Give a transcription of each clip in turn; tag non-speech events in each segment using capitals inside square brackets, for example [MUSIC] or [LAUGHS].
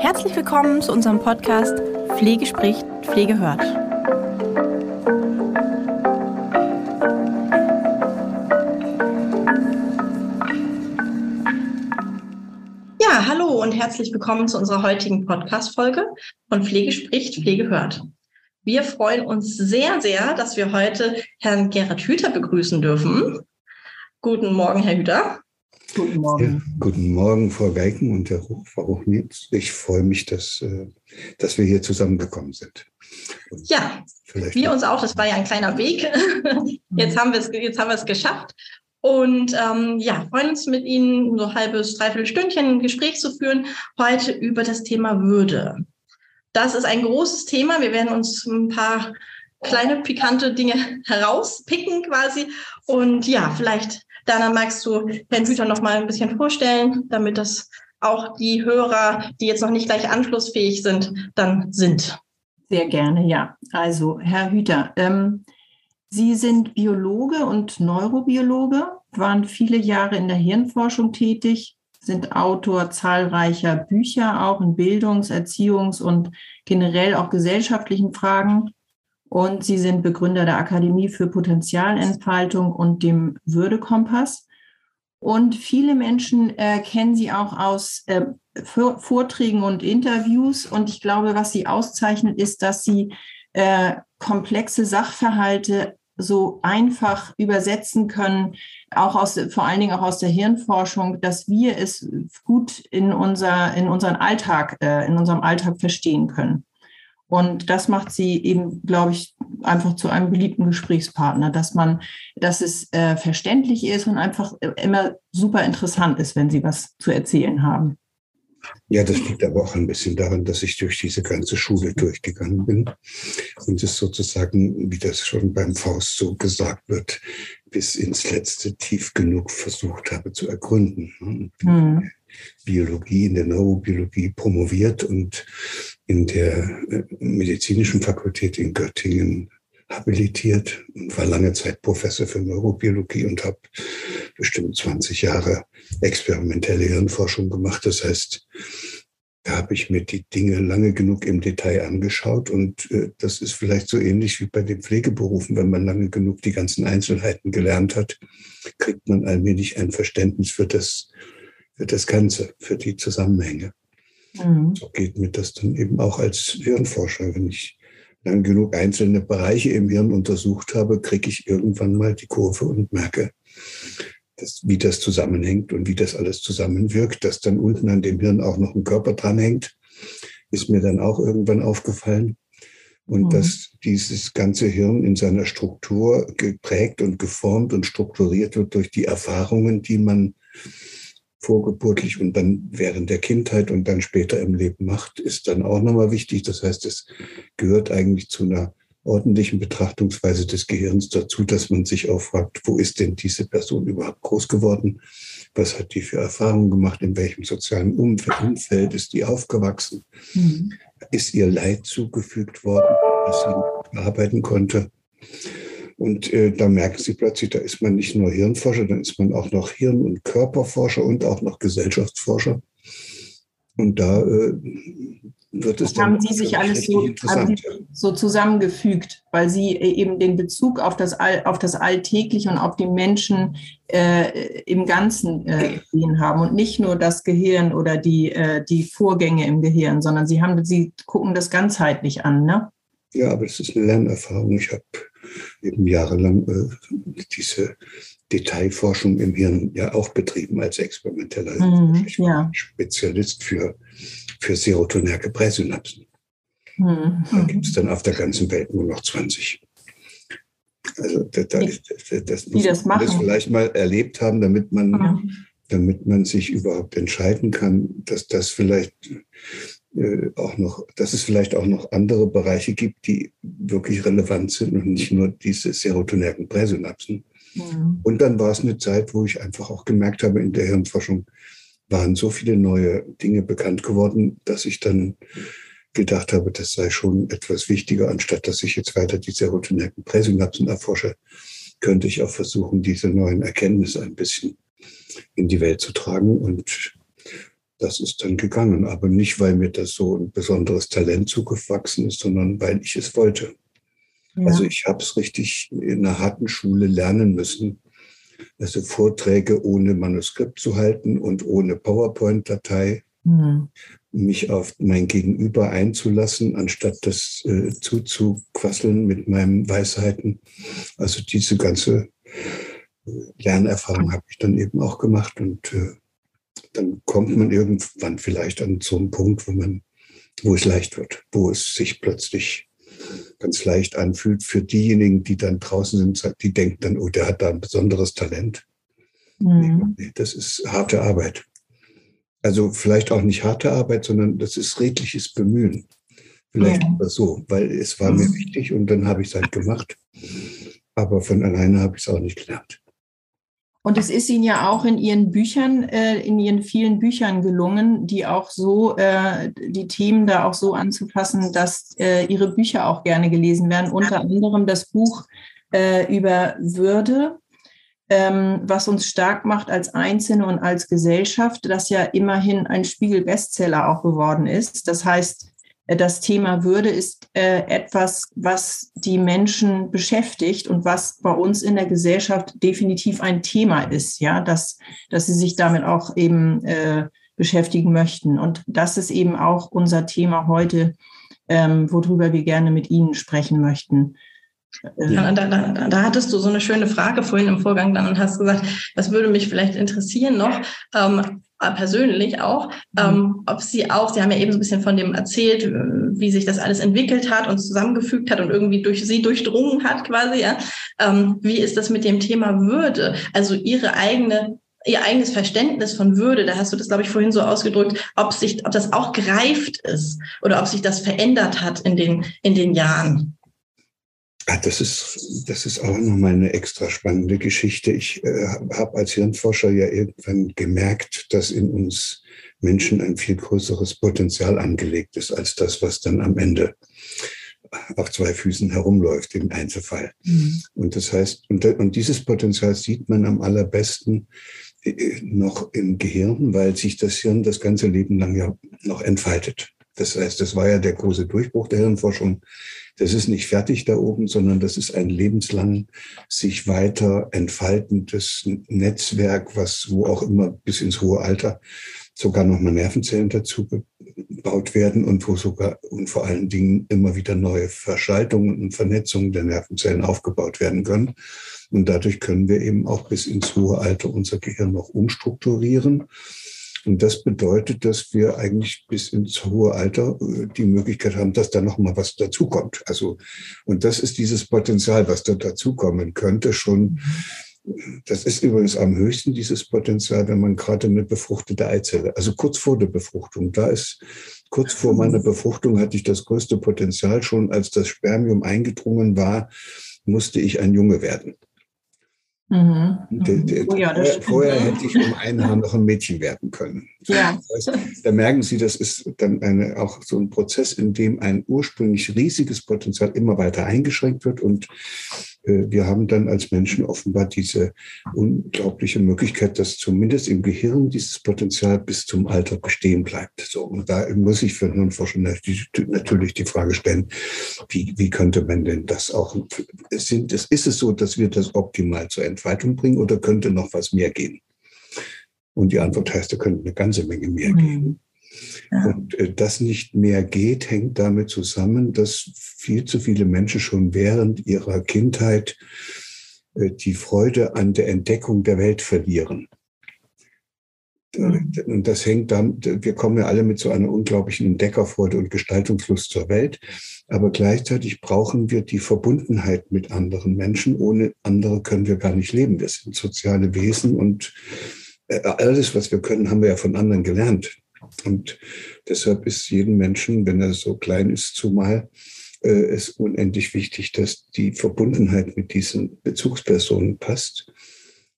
Herzlich willkommen zu unserem Podcast Pflege spricht, Pflege hört. Ja, hallo und herzlich willkommen zu unserer heutigen Podcast-Folge von Pflege spricht, Pflege hört. Wir freuen uns sehr, sehr, dass wir heute Herrn Gerhard Hüter begrüßen dürfen. Guten Morgen, Herr Hüter. Guten Morgen. Ja, guten Morgen, Frau Geiken und Herr Frau Hochnitz. Ich freue mich, dass, äh, dass wir hier zusammengekommen sind. Und ja, wir uns auch. Das war ja ein kleiner Weg. [LAUGHS] Jetzt haben wir es, jetzt haben wir es geschafft. Und ähm, ja, freuen uns mit Ihnen so ein halbes, dreiviertel Stündchen ein Gespräch zu führen, heute über das Thema Würde. Das ist ein großes Thema. Wir werden uns ein paar kleine pikante Dinge [LAUGHS] herauspicken quasi. Und ja, vielleicht Dana, magst du Herrn Hüter noch mal ein bisschen vorstellen, damit das auch die Hörer, die jetzt noch nicht gleich anschlussfähig sind, dann sind? Sehr gerne, ja. Also, Herr Hüter, ähm, Sie sind Biologe und Neurobiologe, waren viele Jahre in der Hirnforschung tätig, sind Autor zahlreicher Bücher, auch in Bildungs-, Erziehungs- und generell auch gesellschaftlichen Fragen und Sie sind Begründer der Akademie für Potenzialentfaltung und dem Würdekompass. Und viele Menschen äh, kennen Sie auch aus äh, Vorträgen und Interviews. Und ich glaube, was Sie auszeichnet, ist, dass Sie äh, komplexe Sachverhalte so einfach übersetzen können, auch aus, vor allen Dingen auch aus der Hirnforschung, dass wir es gut in unser, in unseren Alltag, äh, in unserem Alltag verstehen können. Und das macht sie eben, glaube ich, einfach zu einem beliebten Gesprächspartner, dass man, dass es äh, verständlich ist und einfach immer super interessant ist, wenn sie was zu erzählen haben. Ja, das liegt aber auch ein bisschen daran, dass ich durch diese ganze Schule durchgegangen bin und es sozusagen, wie das schon beim Faust so gesagt wird, bis ins letzte tief genug versucht habe zu ergründen. Mhm. Biologie, in der Neurobiologie promoviert und in der äh, medizinischen Fakultät in Göttingen habilitiert und war lange Zeit Professor für Neurobiologie und habe bestimmt 20 Jahre experimentelle Hirnforschung gemacht. Das heißt, da habe ich mir die Dinge lange genug im Detail angeschaut und äh, das ist vielleicht so ähnlich wie bei den Pflegeberufen. Wenn man lange genug die ganzen Einzelheiten gelernt hat, kriegt man allmählich ein Verständnis für das, für das Ganze, für die Zusammenhänge. Mhm. So geht mir das dann eben auch als Hirnforscher. Wenn ich lang genug einzelne Bereiche im Hirn untersucht habe, kriege ich irgendwann mal die Kurve und merke, dass, wie das zusammenhängt und wie das alles zusammenwirkt, dass dann unten an dem Hirn auch noch ein Körper dranhängt, ist mir dann auch irgendwann aufgefallen. Und mhm. dass dieses ganze Hirn in seiner Struktur geprägt und geformt und strukturiert wird durch die Erfahrungen, die man vorgeburtlich und dann während der Kindheit und dann später im Leben macht, ist dann auch nochmal wichtig. Das heißt, es gehört eigentlich zu einer ordentlichen Betrachtungsweise des Gehirns dazu, dass man sich auch fragt, wo ist denn diese Person überhaupt groß geworden? Was hat die für Erfahrungen gemacht? In welchem sozialen Umfeld ist die aufgewachsen? Mhm. Ist ihr Leid zugefügt worden, dass sie arbeiten konnte? Und äh, da merken Sie plötzlich, da ist man nicht nur Hirnforscher, dann ist man auch noch Hirn- und Körperforscher und auch noch Gesellschaftsforscher. Und da äh, wird es das dann. Haben Sie sich alles so, so zusammengefügt, weil Sie äh, eben den Bezug auf das, All, auf das Alltägliche und auf die Menschen äh, im Ganzen äh, gesehen haben und nicht nur das Gehirn oder die, äh, die Vorgänge im Gehirn, sondern Sie, haben, Sie gucken das ganzheitlich an, ne? Ja, aber es ist eine Lernerfahrung. Ich habe eben jahrelang äh, diese Detailforschung im Hirn ja auch betrieben als experimenteller mhm, ja. Spezialist für, für serotonerge Präsynapsen. Mhm. Da gibt es dann auf der ganzen Welt nur noch 20. Also da, da ist, das muss das man das vielleicht mal erlebt haben, damit man, mhm. damit man sich überhaupt entscheiden kann, dass das vielleicht äh, auch noch, dass es vielleicht auch noch andere Bereiche gibt, die wirklich relevant sind und nicht nur diese serotonergen Präsynapsen. Mhm. Und dann war es eine Zeit, wo ich einfach auch gemerkt habe, in der Hirnforschung waren so viele neue Dinge bekannt geworden, dass ich dann gedacht habe, das sei schon etwas wichtiger, anstatt dass ich jetzt weiter die serotonergen Präsynapsen erforsche, könnte ich auch versuchen, diese neuen Erkenntnisse ein bisschen in die Welt zu tragen. Und das ist dann gegangen. Aber nicht, weil mir das so ein besonderes Talent zugewachsen ist, sondern weil ich es wollte. Ja. Also ich habe es richtig in einer harten Schule lernen müssen. Also Vorträge ohne Manuskript zu halten und ohne PowerPoint-Datei. Mhm. Mich auf mein Gegenüber einzulassen, anstatt das äh, zuzuquasseln mit meinen Weisheiten. Also diese ganze äh, Lernerfahrung habe ich dann eben auch gemacht und äh, dann kommt man irgendwann vielleicht an so einen Punkt, wo man, wo es leicht wird, wo es sich plötzlich ganz leicht anfühlt für diejenigen, die dann draußen sind, die denken dann, oh, der hat da ein besonderes Talent. Mhm. Nee, das ist harte Arbeit. Also vielleicht auch nicht harte Arbeit, sondern das ist redliches Bemühen. Vielleicht ja. so, weil es war mir mhm. wichtig und dann habe ich es halt gemacht. Aber von alleine habe ich es auch nicht gelernt. Und es ist Ihnen ja auch in Ihren Büchern, äh, in Ihren vielen Büchern gelungen, die auch so, äh, die Themen da auch so anzufassen, dass äh, Ihre Bücher auch gerne gelesen werden. Unter anderem das Buch äh, über Würde, ähm, was uns stark macht als Einzelne und als Gesellschaft, das ja immerhin ein Spiegel-Bestseller auch geworden ist. Das heißt, das Thema Würde ist äh, etwas, was die Menschen beschäftigt und was bei uns in der Gesellschaft definitiv ein Thema ist, ja, dass, dass sie sich damit auch eben äh, beschäftigen möchten. Und das ist eben auch unser Thema heute, ähm, worüber wir gerne mit Ihnen sprechen möchten. Ja, da, da, da, hattest du so eine schöne Frage vorhin im Vorgang dann und hast gesagt, das würde mich vielleicht interessieren noch. Ähm, äh, persönlich auch, mhm. ähm, ob sie auch, sie haben ja eben so ein bisschen von dem erzählt, äh, wie sich das alles entwickelt hat und zusammengefügt hat und irgendwie durch sie durchdrungen hat quasi, ja. Ähm, wie ist das mit dem Thema Würde? Also ihre eigene ihr eigenes Verständnis von Würde, da hast du das, glaube ich, vorhin so ausgedrückt, ob sich, ob das auch gereift ist oder ob sich das verändert hat in den, in den Jahren. Ah, das ist, das ist auch nochmal eine extra spannende Geschichte. Ich äh, habe als Hirnforscher ja irgendwann gemerkt, dass in uns Menschen ein viel größeres Potenzial angelegt ist als das, was dann am Ende auf zwei Füßen herumläuft im Einzelfall. Mhm. Und das heißt, und, und dieses Potenzial sieht man am allerbesten äh, noch im Gehirn, weil sich das Hirn das ganze Leben lang ja noch entfaltet. Das heißt, das war ja der große Durchbruch der Hirnforschung das ist nicht fertig da oben, sondern das ist ein lebenslang sich weiter entfaltendes Netzwerk, was wo auch immer bis ins hohe Alter sogar nochmal Nervenzellen dazu gebaut werden und wo sogar und vor allen Dingen immer wieder neue Verschaltungen und Vernetzungen der Nervenzellen aufgebaut werden können. Und dadurch können wir eben auch bis ins hohe Alter unser Gehirn noch umstrukturieren und das bedeutet, dass wir eigentlich bis ins hohe Alter äh, die Möglichkeit haben, dass da noch mal was dazukommt. Also, und das ist dieses Potenzial, was da dazukommen könnte, schon. Das ist übrigens am höchsten dieses Potenzial, wenn man gerade eine befruchtete Eizelle, also kurz vor der Befruchtung, da ist, kurz vor meiner Befruchtung hatte ich das größte Potenzial schon, als das Spermium eingedrungen war, musste ich ein Junge werden. Mhm. Oh ja, vorher hätte ich um ein Haar noch ein Mädchen werden können. Ja. Das heißt, da merken Sie, das ist dann eine, auch so ein Prozess, in dem ein ursprünglich riesiges Potenzial immer weiter eingeschränkt wird und wir haben dann als Menschen offenbar diese unglaubliche Möglichkeit, dass zumindest im Gehirn dieses Potenzial bis zum Alter bestehen bleibt. So, und da muss ich für Hirnforscher natürlich die Frage stellen, wie, wie könnte man denn das auch, sind, ist es so, dass wir das optimal zur Entfaltung bringen oder könnte noch was mehr gehen? Und die Antwort heißt, da könnte eine ganze Menge mehr mhm. gehen. Ja. Und äh, das nicht mehr geht, hängt damit zusammen, dass viel zu viele Menschen schon während ihrer Kindheit äh, die Freude an der Entdeckung der Welt verlieren. Mhm. Und das hängt damit, wir kommen ja alle mit so einer unglaublichen Entdeckerfreude und Gestaltungslust zur Welt. Aber gleichzeitig brauchen wir die Verbundenheit mit anderen Menschen. Ohne andere können wir gar nicht leben. Wir sind soziale Wesen und äh, alles, was wir können, haben wir ja von anderen gelernt. Und deshalb ist jedem Menschen, wenn er so klein ist, zumal äh, es unendlich wichtig, dass die Verbundenheit mit diesen Bezugspersonen passt.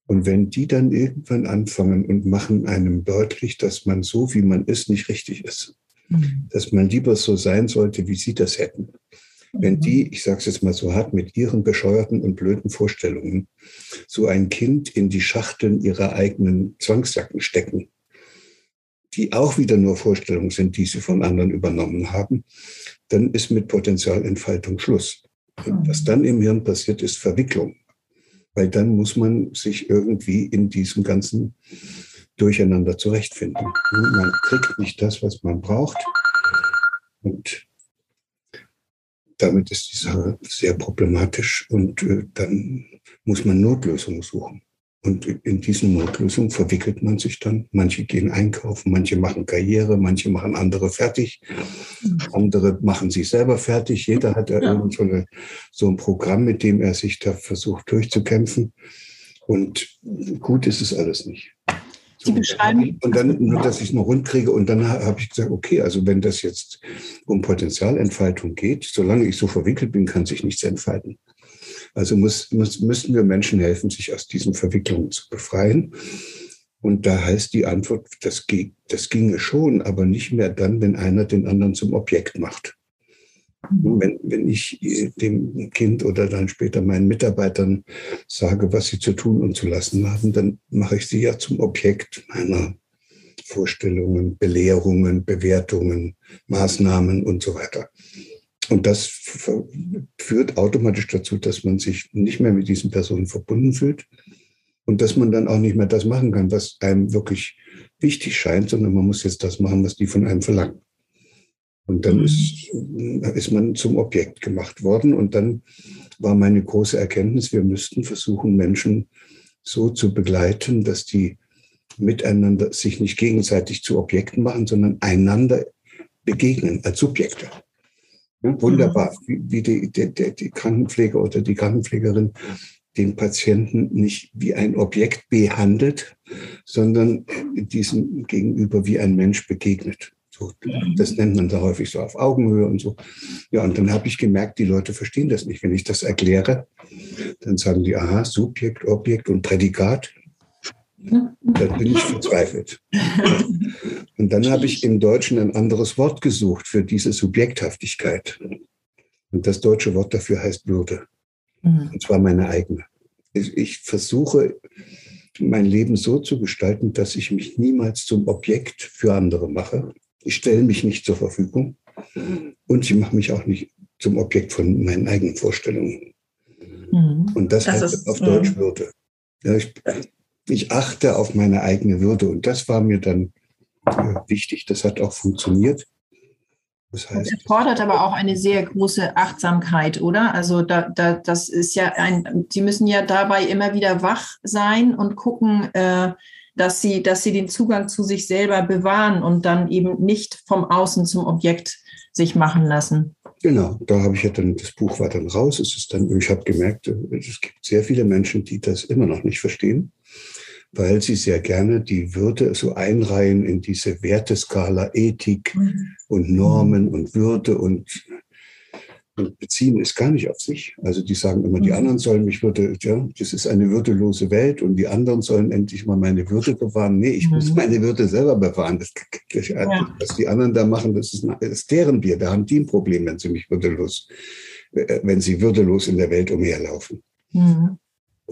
Und wenn die dann irgendwann anfangen und machen einem deutlich, dass man so, wie man ist, nicht richtig ist, mhm. dass man lieber so sein sollte, wie sie das hätten. Wenn die, mhm. ich sage es jetzt mal so hart, mit ihren bescheuerten und blöden Vorstellungen so ein Kind in die Schachteln ihrer eigenen Zwangsjacken stecken, die auch wieder nur Vorstellungen sind, die sie von anderen übernommen haben, dann ist mit Potenzialentfaltung Schluss. Und was dann im Hirn passiert, ist Verwicklung. Weil dann muss man sich irgendwie in diesem ganzen Durcheinander zurechtfinden. Man kriegt nicht das, was man braucht. Und damit ist die Sache sehr problematisch und äh, dann muss man Notlösungen suchen. Und in diesen Notlösungen verwickelt man sich dann. Manche gehen einkaufen, manche machen Karriere, manche machen andere fertig, andere machen sich selber fertig. Jeder hat ja. So, eine, so ein Programm, mit dem er sich da versucht durchzukämpfen. Und gut ist es alles nicht. Sie beschreiben. Und dann, nur dass ich es noch rund kriege. Und dann habe ich gesagt, okay, also wenn das jetzt um Potenzialentfaltung geht, solange ich so verwickelt bin, kann sich nichts entfalten. Also muss, muss, müssten wir Menschen helfen, sich aus diesen Verwicklungen zu befreien. Und da heißt die Antwort, das, das ginge schon, aber nicht mehr dann, wenn einer den anderen zum Objekt macht. Wenn, wenn ich dem Kind oder dann später meinen Mitarbeitern sage, was sie zu tun und zu lassen haben, dann mache ich sie ja zum Objekt meiner Vorstellungen, Belehrungen, Bewertungen, Maßnahmen und so weiter. Und das führt automatisch dazu, dass man sich nicht mehr mit diesen Personen verbunden fühlt und dass man dann auch nicht mehr das machen kann, was einem wirklich wichtig scheint, sondern man muss jetzt das machen, was die von einem verlangen. Und dann mhm. ist, ist man zum Objekt gemacht worden. Und dann war meine große Erkenntnis, wir müssten versuchen, Menschen so zu begleiten, dass die miteinander sich nicht gegenseitig zu Objekten machen, sondern einander begegnen als Subjekte. Wunderbar, mhm. wie, wie die, die, die Krankenpfleger oder die Krankenpflegerin den Patienten nicht wie ein Objekt behandelt, sondern diesem gegenüber wie ein Mensch begegnet. So, das nennt man da häufig so auf Augenhöhe und so. Ja, und dann habe ich gemerkt, die Leute verstehen das nicht. Wenn ich das erkläre, dann sagen die, aha, Subjekt, Objekt und Prädikat. Dann bin ich verzweifelt. Und dann habe ich im Deutschen ein anderes Wort gesucht für diese Subjekthaftigkeit. Und das deutsche Wort dafür heißt Würde. Mhm. Und zwar meine eigene. Ich versuche, mein Leben so zu gestalten, dass ich mich niemals zum Objekt für andere mache. Ich stelle mich nicht zur Verfügung und ich mache mich auch nicht zum Objekt von meinen eigenen Vorstellungen. Mhm. Und das, das heißt auf Deutsch mhm. Würde. Ja, ich, ich achte auf meine eigene Würde und das war mir dann äh, wichtig. Das hat auch funktioniert. Das heißt, erfordert aber auch eine sehr große Achtsamkeit, oder? Also da, da, das ist ja ein, Sie müssen ja dabei immer wieder wach sein und gucken, äh, dass Sie, dass Sie den Zugang zu sich selber bewahren und dann eben nicht vom Außen zum Objekt sich machen lassen. Genau, da habe ich ja dann, das Buch war dann raus. Es ist dann, ich habe gemerkt, es gibt sehr viele Menschen, die das immer noch nicht verstehen weil sie sehr gerne die Würde so einreihen in diese Werteskala Ethik mhm. und Normen und Würde und, und, beziehen es gar nicht auf sich. Also die sagen immer, die mhm. anderen sollen mich würde, ja, das ist eine würdelose Welt und die anderen sollen endlich mal meine Würde bewahren. Nee, ich mhm. muss meine Würde selber bewahren. Das, das, ja. Was die anderen da machen, das ist, das ist deren Bier. Da haben die ein Problem, wenn sie mich würdelos, äh, wenn sie würdelos in der Welt umherlaufen. Mhm.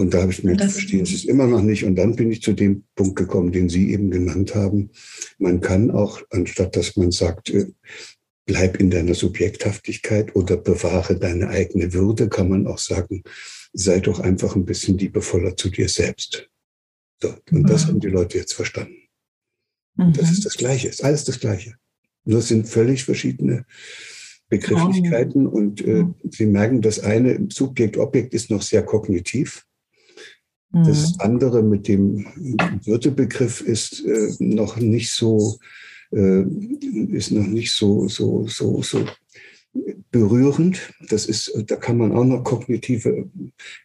Und da habe ich mir das verstehen, es ist immer noch nicht. Und dann bin ich zu dem Punkt gekommen, den Sie eben genannt haben. Man kann auch, anstatt dass man sagt, äh, bleib in deiner Subjekthaftigkeit oder bewahre deine eigene Würde, kann man auch sagen, sei doch einfach ein bisschen liebevoller zu dir selbst. So, und mhm. das haben die Leute jetzt verstanden. Mhm. Das ist das Gleiche, ist alles das Gleiche. Nur es sind völlig verschiedene Begrifflichkeiten oh. und äh, mhm. Sie merken, das eine Subjekt-Objekt ist noch sehr kognitiv. Das mhm. andere mit dem Würdebegriff ist äh, noch nicht so, äh, ist noch nicht so, so, so, so berührend. Das ist, da kann man auch noch kognitive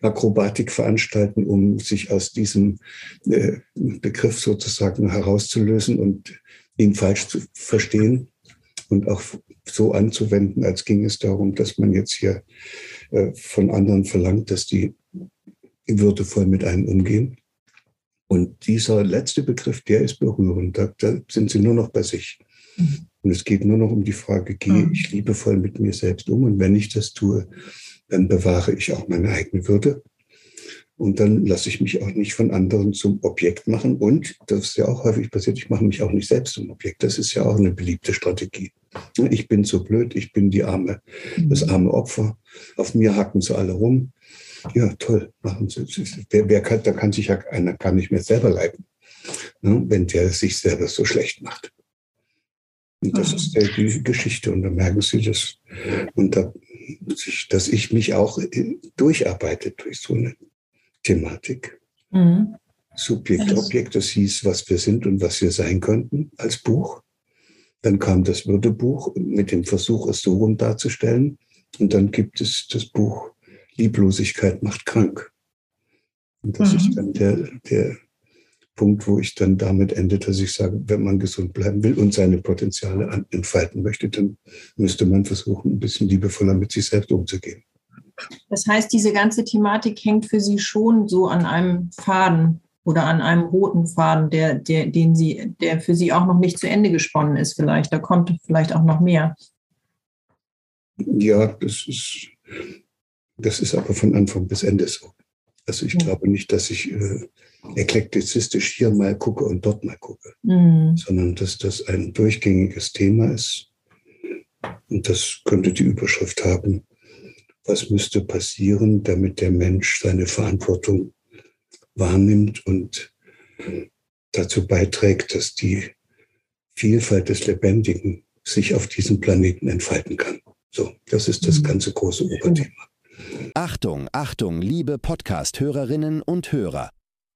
Akrobatik veranstalten, um sich aus diesem äh, Begriff sozusagen herauszulösen und ihn falsch zu verstehen und auch so anzuwenden, als ging es darum, dass man jetzt hier äh, von anderen verlangt, dass die würdevoll mit einem umgehen. Und dieser letzte Begriff, der ist berührend. Da, da sind sie nur noch bei sich. Mhm. Und es geht nur noch um die Frage, gehe mhm. ich liebevoll mit mir selbst um? Und wenn ich das tue, dann bewahre ich auch meine eigene Würde. Und dann lasse ich mich auch nicht von anderen zum Objekt machen. Und das ist ja auch häufig passiert, ich mache mich auch nicht selbst zum Objekt. Das ist ja auch eine beliebte Strategie. Ich bin so blöd, ich bin die arme, das mhm. arme Opfer. Auf mir hacken sie alle rum. Ja, toll, machen sie. Wer, wer kann, da kann sich ja einer kann nicht mehr selber leiden, ne, wenn der sich selber so schlecht macht. Und das mhm. ist der, die Geschichte. Und da merken Sie das. Und da, dass ich mich auch äh, durcharbeite durch so eine Thematik. Mhm. Subjekt, Objekt, das hieß, was wir sind und was wir sein könnten als Buch. Dann kam das Würdebuch mit dem Versuch, es so rum darzustellen. Und dann gibt es das Buch Lieblosigkeit macht krank. Und das mhm. ist dann der, der Punkt, wo ich dann damit ende, dass ich sage, wenn man gesund bleiben will und seine Potenziale entfalten möchte, dann müsste man versuchen, ein bisschen liebevoller mit sich selbst umzugehen. Das heißt, diese ganze Thematik hängt für Sie schon so an einem Faden oder an einem roten Faden, der, der, den Sie, der für Sie auch noch nicht zu Ende gesponnen ist, vielleicht. Da kommt vielleicht auch noch mehr. Ja, das ist, das ist aber von Anfang bis Ende so. Also ich glaube nicht, dass ich äh, eklektizistisch hier mal gucke und dort mal gucke, mhm. sondern dass das ein durchgängiges Thema ist. Und das könnte die Überschrift haben, was müsste passieren, damit der Mensch seine Verantwortung wahrnimmt und dazu beiträgt, dass die Vielfalt des Lebendigen sich auf diesem Planeten entfalten kann. So, das ist das mhm. ganze große Oberthema. Achtung, Achtung, liebe Podcast-Hörerinnen und Hörer.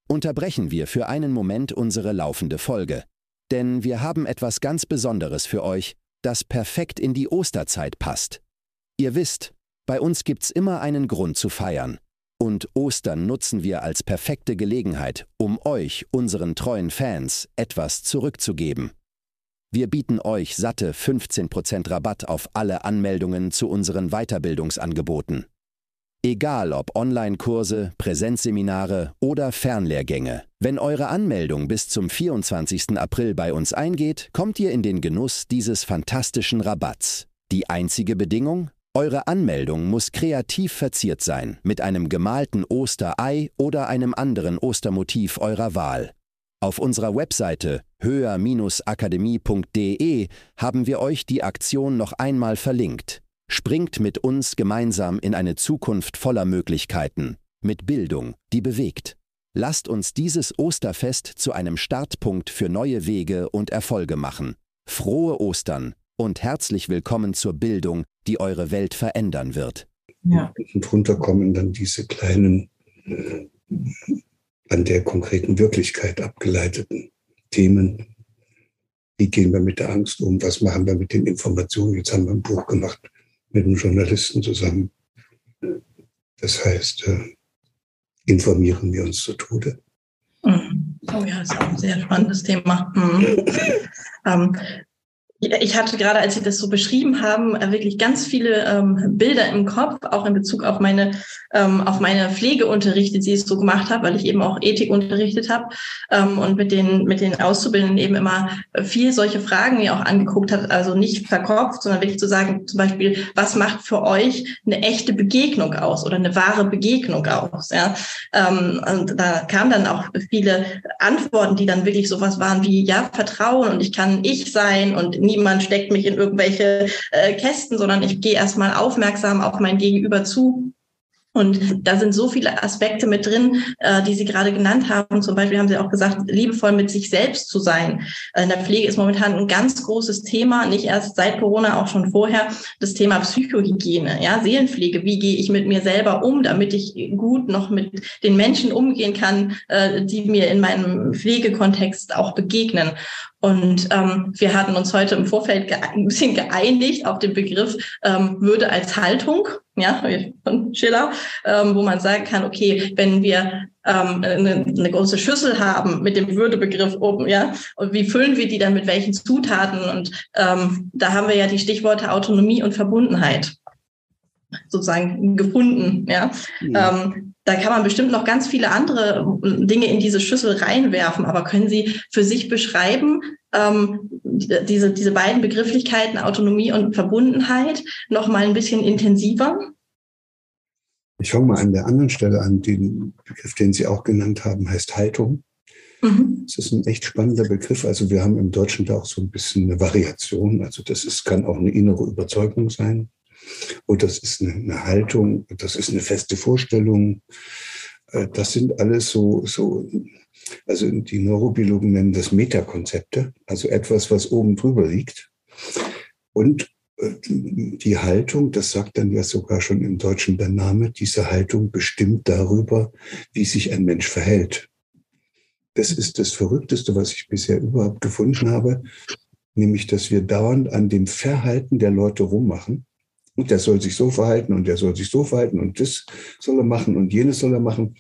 Unterbrechen wir für einen Moment unsere laufende Folge. Denn wir haben etwas ganz Besonderes für euch, das perfekt in die Osterzeit passt. Ihr wisst, bei uns gibt's immer einen Grund zu feiern. Und Ostern nutzen wir als perfekte Gelegenheit, um euch, unseren treuen Fans, etwas zurückzugeben. Wir bieten euch satte 15% Rabatt auf alle Anmeldungen zu unseren Weiterbildungsangeboten. Egal ob Online-Kurse, Präsenzseminare oder Fernlehrgänge. Wenn eure Anmeldung bis zum 24. April bei uns eingeht, kommt ihr in den Genuss dieses fantastischen Rabatts. Die einzige Bedingung? Eure Anmeldung muss kreativ verziert sein, mit einem gemalten Osterei oder einem anderen Ostermotiv eurer Wahl. Auf unserer Webseite höher-akademie.de haben wir euch die Aktion noch einmal verlinkt. Springt mit uns gemeinsam in eine Zukunft voller Möglichkeiten, mit Bildung, die bewegt. Lasst uns dieses Osterfest zu einem Startpunkt für neue Wege und Erfolge machen. Frohe Ostern und herzlich willkommen zur Bildung, die eure Welt verändern wird. Ja. Und drunter kommen dann diese kleinen, an der konkreten Wirklichkeit abgeleiteten Themen. Wie gehen wir mit der Angst um? Was machen wir mit den Informationen? Jetzt haben wir ein Buch gemacht mit einem Journalisten zusammen. Das heißt, äh, informieren wir uns zu Tode. Mhm. Oh ja, ist auch ein sehr spannendes Thema. Mhm. ähm, ich hatte gerade, als Sie das so beschrieben haben, äh, wirklich ganz viele ähm, Bilder im Kopf, auch in Bezug auf meine, ähm, auf meine Pflegeunterrichte, die ich so gemacht habe, weil ich eben auch Ethik unterrichtet habe ähm, und mit den, mit den Auszubildenden eben immer viel solche Fragen mir auch angeguckt hat, also nicht verkopft, sondern wirklich zu sagen, zum Beispiel, was macht für euch eine echte Begegnung aus oder eine wahre Begegnung aus? Ja? Ähm, und da kamen dann auch viele Antworten, die dann wirklich sowas waren wie, ja, Vertrauen und ich kann ich sein und niemand steckt mich in irgendwelche äh, Kästen, sondern ich gehe erstmal aufmerksam auf mein Gegenüber zu und da sind so viele Aspekte mit drin, äh, die Sie gerade genannt haben. Zum Beispiel haben Sie auch gesagt, liebevoll mit sich selbst zu sein. Äh, in der Pflege ist momentan ein ganz großes Thema, nicht erst seit Corona, auch schon vorher, das Thema Psychohygiene, ja, Seelenpflege. Wie gehe ich mit mir selber um, damit ich gut noch mit den Menschen umgehen kann, äh, die mir in meinem Pflegekontext auch begegnen. Und ähm, wir hatten uns heute im Vorfeld ein bisschen geeinigt auf den Begriff ähm, Würde als Haltung, ja, von Schiller, ähm, wo man sagen kann, okay, wenn wir ähm, eine, eine große Schüssel haben mit dem Würdebegriff oben, ja, und wie füllen wir die dann mit welchen Zutaten? Und ähm, da haben wir ja die Stichworte Autonomie und Verbundenheit sozusagen gefunden, ja. Mhm. Ähm, da kann man bestimmt noch ganz viele andere Dinge in diese Schüssel reinwerfen, aber können Sie für sich beschreiben, ähm, diese, diese beiden Begrifflichkeiten, Autonomie und Verbundenheit, noch mal ein bisschen intensiver? Ich fange mal an der anderen Stelle an. Den Begriff, den Sie auch genannt haben, heißt Haltung. Mhm. Das ist ein echt spannender Begriff. Also wir haben im Deutschen da auch so ein bisschen eine Variation. Also das ist, kann auch eine innere Überzeugung sein. Und das ist eine, Haltung, das ist eine feste Vorstellung. Äh, das sind alles so, so, also die Neurobiologen nennen das Metakonzepte, also etwas, was oben drüber liegt. Und äh, die Haltung, das sagt dann ja sogar schon im Deutschen der Name, diese Haltung bestimmt darüber, wie sich ein Mensch verhält. Das ist das Verrückteste, was ich bisher überhaupt gefunden habe, nämlich, dass wir dauernd an dem Verhalten der Leute rummachen. Und der soll sich so verhalten und der soll sich so verhalten und das soll er machen und jenes soll er machen.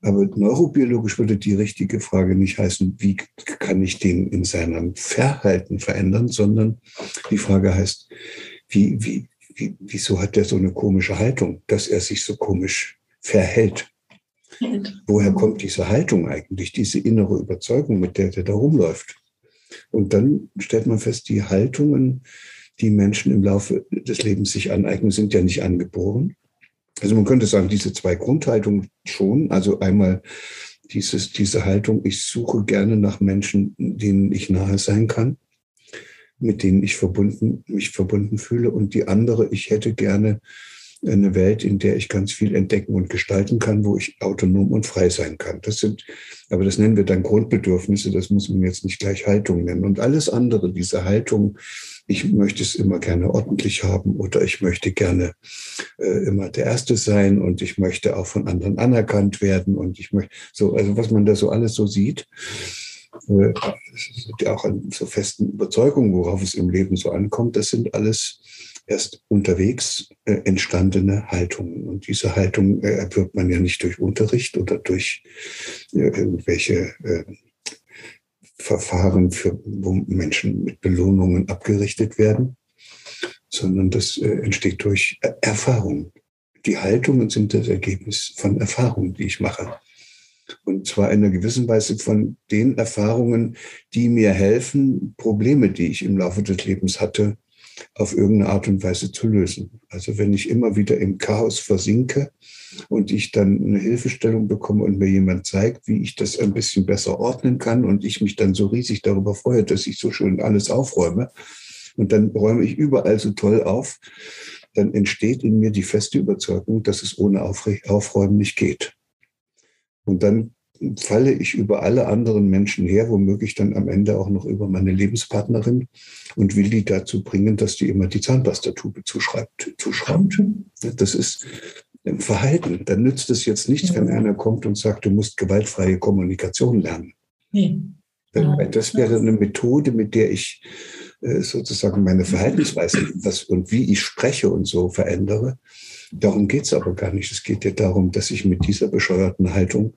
Aber neurobiologisch würde die richtige Frage nicht heißen, wie kann ich den in seinem Verhalten verändern, sondern die Frage heißt, wie, wie, wie, wieso hat er so eine komische Haltung, dass er sich so komisch verhält? Woher kommt diese Haltung eigentlich, diese innere Überzeugung, mit der der da rumläuft? Und dann stellt man fest, die Haltungen, die Menschen im Laufe des Lebens sich aneignen, sind ja nicht angeboren, also man könnte sagen, diese zwei Grundhaltungen schon. Also einmal dieses, diese Haltung, ich suche gerne nach Menschen, denen ich nahe sein kann, mit denen ich verbunden, mich verbunden fühle. Und die andere, ich hätte gerne eine Welt, in der ich ganz viel entdecken und gestalten kann, wo ich autonom und frei sein kann. Das sind, aber das nennen wir dann Grundbedürfnisse, das muss man jetzt nicht gleich Haltung nennen. Und alles andere, diese Haltung, ich möchte es immer gerne ordentlich haben oder ich möchte gerne äh, immer der Erste sein und ich möchte auch von anderen anerkannt werden und ich möchte so, also was man da so alles so sieht, äh, auch an so festen Überzeugungen, worauf es im Leben so ankommt, das sind alles erst unterwegs äh, entstandene Haltungen. Und diese Haltung äh, erwirbt man ja nicht durch Unterricht oder durch äh, irgendwelche äh, Verfahren, für, Menschen mit Belohnungen abgerichtet werden, sondern das äh, entsteht durch Erfahrung. Die Haltungen sind das Ergebnis von Erfahrungen, die ich mache. Und zwar in einer gewissen Weise von den Erfahrungen, die mir helfen, Probleme, die ich im Laufe des Lebens hatte, auf irgendeine Art und Weise zu lösen. Also wenn ich immer wieder im Chaos versinke und ich dann eine Hilfestellung bekomme und mir jemand zeigt, wie ich das ein bisschen besser ordnen kann und ich mich dann so riesig darüber freue, dass ich so schön alles aufräume und dann räume ich überall so toll auf, dann entsteht in mir die feste Überzeugung, dass es ohne Aufräumen nicht geht. Und dann falle ich über alle anderen Menschen her, womöglich dann am Ende auch noch über meine Lebenspartnerin und will die dazu bringen, dass die immer die Zahnpastatube zuschreibt, zuschraubt. Das ist ein Verhalten. Dann nützt es jetzt nichts, wenn einer kommt und sagt, du musst gewaltfreie Kommunikation lernen. Nee. Das wäre eine Methode, mit der ich äh, sozusagen meine Verhaltensweise [CLEARS THROAT] was, und wie ich spreche und so verändere. Darum geht es aber gar nicht. Es geht ja darum, dass ich mit dieser bescheuerten Haltung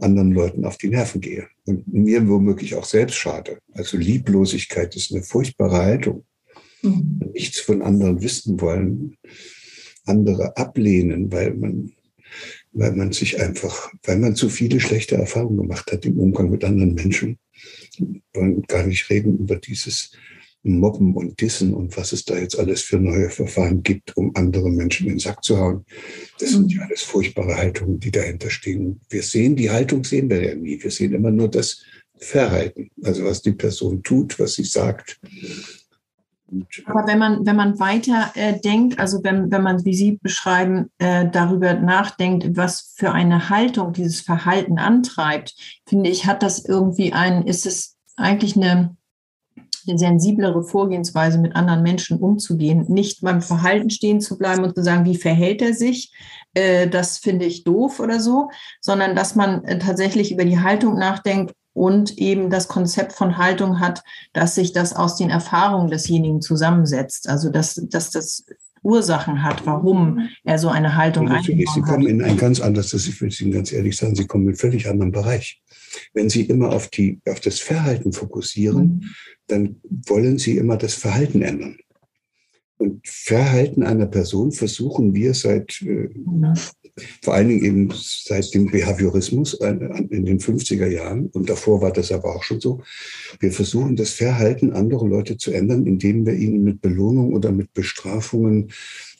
anderen Leuten auf die Nerven gehe und mir womöglich auch selbst schade. Also Lieblosigkeit ist eine furchtbare Haltung. Mhm. Nichts von anderen wissen wollen, andere ablehnen, weil man, weil man sich einfach, weil man zu viele schlechte Erfahrungen gemacht hat im Umgang mit anderen Menschen. Wir wollen gar nicht reden über dieses Mobben und Dissen und was es da jetzt alles für neue Verfahren gibt, um andere Menschen in den Sack zu hauen. Das sind ja alles furchtbare Haltungen, die dahinter stehen. Wir sehen, die Haltung sehen wir ja nie. Wir sehen immer nur das Verhalten, also was die Person tut, was sie sagt. Aber wenn man, wenn man weiter äh, denkt, also wenn, wenn man, wie Sie beschreiben, äh, darüber nachdenkt, was für eine Haltung dieses Verhalten antreibt, finde ich, hat das irgendwie ein, ist es eigentlich eine, eine sensiblere Vorgehensweise, mit anderen Menschen umzugehen. Nicht beim Verhalten stehen zu bleiben und zu sagen, wie verhält er sich, äh, das finde ich doof oder so, sondern dass man äh, tatsächlich über die Haltung nachdenkt und eben das Konzept von Haltung hat, dass sich das aus den Erfahrungen desjenigen zusammensetzt. Also dass, dass das Ursachen hat, warum er so eine Haltung hat. Natürlich, Sie kommen in ein ganz anderes, das ich will Ihnen ganz ehrlich sagen, Sie kommen in einen völlig anderen Bereich. Wenn Sie immer auf, die, auf das Verhalten fokussieren, mhm dann wollen sie immer das Verhalten ändern. Und Verhalten einer Person versuchen wir seit, äh, vor allen Dingen eben seit dem Behaviorismus in den 50er Jahren, und davor war das aber auch schon so, wir versuchen das Verhalten anderer Leute zu ändern, indem wir ihnen mit Belohnung oder mit Bestrafungen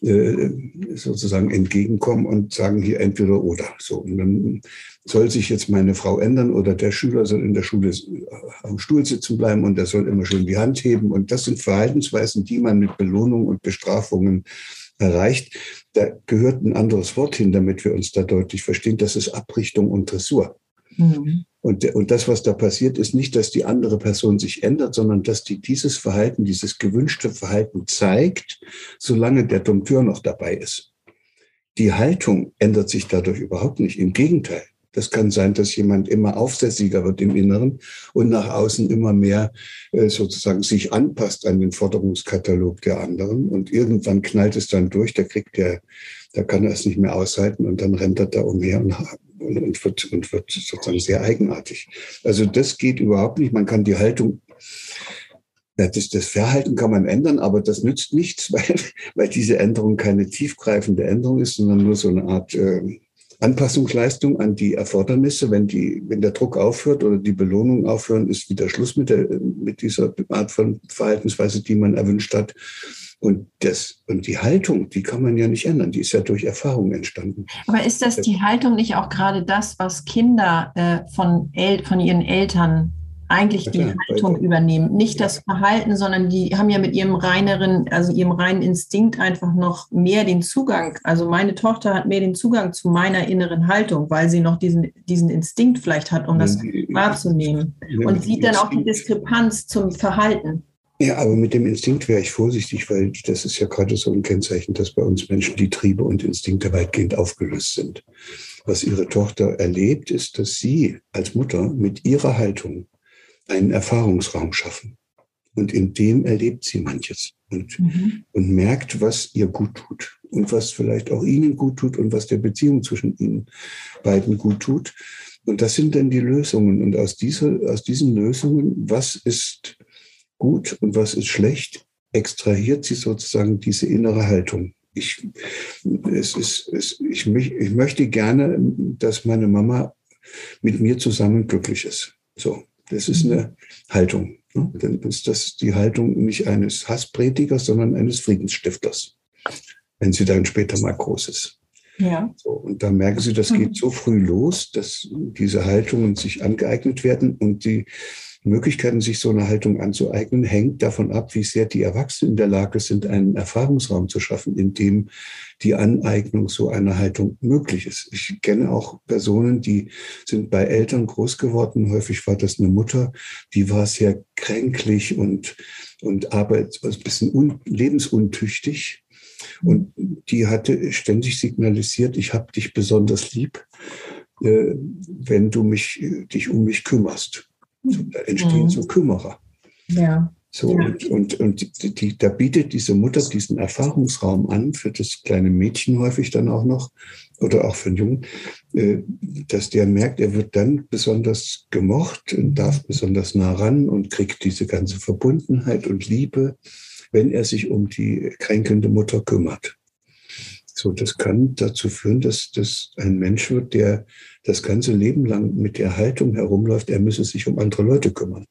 äh, sozusagen entgegenkommen und sagen hier entweder oder. So, und dann soll sich jetzt meine Frau ändern oder der Schüler soll in der Schule äh, am Stuhl sitzen bleiben und der soll immer schön die Hand heben. Und das sind Verhaltensweisen, die man mit Belohnung und Bestrafungen erreicht. Da gehört ein anderes Wort hin, damit wir uns da deutlich verstehen. Das ist Abrichtung und Dressur. Mhm. Und, und das, was da passiert, ist nicht, dass die andere Person sich ändert, sondern dass die dieses Verhalten, dieses gewünschte Verhalten zeigt, solange der Dompteur noch dabei ist. Die Haltung ändert sich dadurch überhaupt nicht. Im Gegenteil. Das kann sein, dass jemand immer aufsässiger wird im Inneren und nach außen immer mehr äh, sozusagen sich anpasst an den Forderungskatalog der anderen. Und irgendwann knallt es dann durch, da kriegt der, da kann er es nicht mehr aushalten und dann rennt er da umher und und wird, und wird sozusagen sehr eigenartig. Also das geht überhaupt nicht. Man kann die Haltung das, das Verhalten kann man ändern, aber das nützt nichts, [LAUGHS] weil, weil diese Änderung keine tiefgreifende Änderung ist, sondern nur so eine Art äh, Anpassungsleistung an die Erfordernisse. Wenn, die, wenn der Druck aufhört oder die Belohnung aufhören, ist wieder Schluss mit, der, mit dieser Art von Verhaltensweise, die man erwünscht hat. Und, das, und die Haltung, die kann man ja nicht ändern, die ist ja durch Erfahrung entstanden. Aber ist das die Haltung nicht auch gerade das, was Kinder äh, von, El von ihren Eltern eigentlich ja, die klar, Haltung übernehmen? Nicht ja. das Verhalten, sondern die haben ja mit ihrem reineren, also ihrem reinen Instinkt einfach noch mehr den Zugang. Also meine Tochter hat mehr den Zugang zu meiner inneren Haltung, weil sie noch diesen, diesen Instinkt vielleicht hat, um das ja, wahrzunehmen. Und sieht dann auch die Diskrepanz zum Verhalten. Ja, aber mit dem Instinkt wäre ich vorsichtig, weil das ist ja gerade so ein Kennzeichen, dass bei uns Menschen die Triebe und Instinkte weitgehend aufgelöst sind. Was ihre Tochter erlebt, ist, dass sie als Mutter mit ihrer Haltung einen Erfahrungsraum schaffen. Und in dem erlebt sie manches und, mhm. und merkt, was ihr gut tut und was vielleicht auch ihnen gut tut und was der Beziehung zwischen ihnen beiden gut tut. Und das sind dann die Lösungen. Und aus, dieser, aus diesen Lösungen, was ist gut und was ist schlecht, extrahiert sie sozusagen diese innere Haltung. Ich, es ist, es, ich, ich möchte gerne, dass meine Mama mit mir zusammen glücklich ist. So, das ist eine Haltung. Ne? Dann ist das die Haltung nicht eines Hasspredigers, sondern eines Friedensstifters, wenn sie dann später mal groß ist. Ja. So, und da merken Sie, das geht so früh los, dass diese Haltungen sich angeeignet werden und die Möglichkeiten, sich so eine Haltung anzueignen, hängt davon ab, wie sehr die Erwachsenen in der Lage sind, einen Erfahrungsraum zu schaffen, in dem die Aneignung so einer Haltung möglich ist. Ich kenne auch Personen, die sind bei Eltern groß geworden. Häufig war das eine Mutter, die war sehr kränklich und, und arbeit, also ein bisschen un, lebensuntüchtig. Und die hatte ständig signalisiert, ich habe dich besonders lieb, äh, wenn du mich, dich um mich kümmerst. Da entstehen mhm. so Kümmerer. Ja. So, ja. und, und, und die, die, da bietet diese Mutter diesen Erfahrungsraum an, für das kleine Mädchen häufig dann auch noch, oder auch für den Jungen, äh, dass der merkt, er wird dann besonders gemocht und darf besonders nah ran und kriegt diese ganze Verbundenheit und Liebe, wenn er sich um die kränkende Mutter kümmert. So, das kann dazu führen, dass das ein Mensch wird, der das ganze Leben lang mit der Haltung herumläuft, er müsse sich um andere Leute kümmern.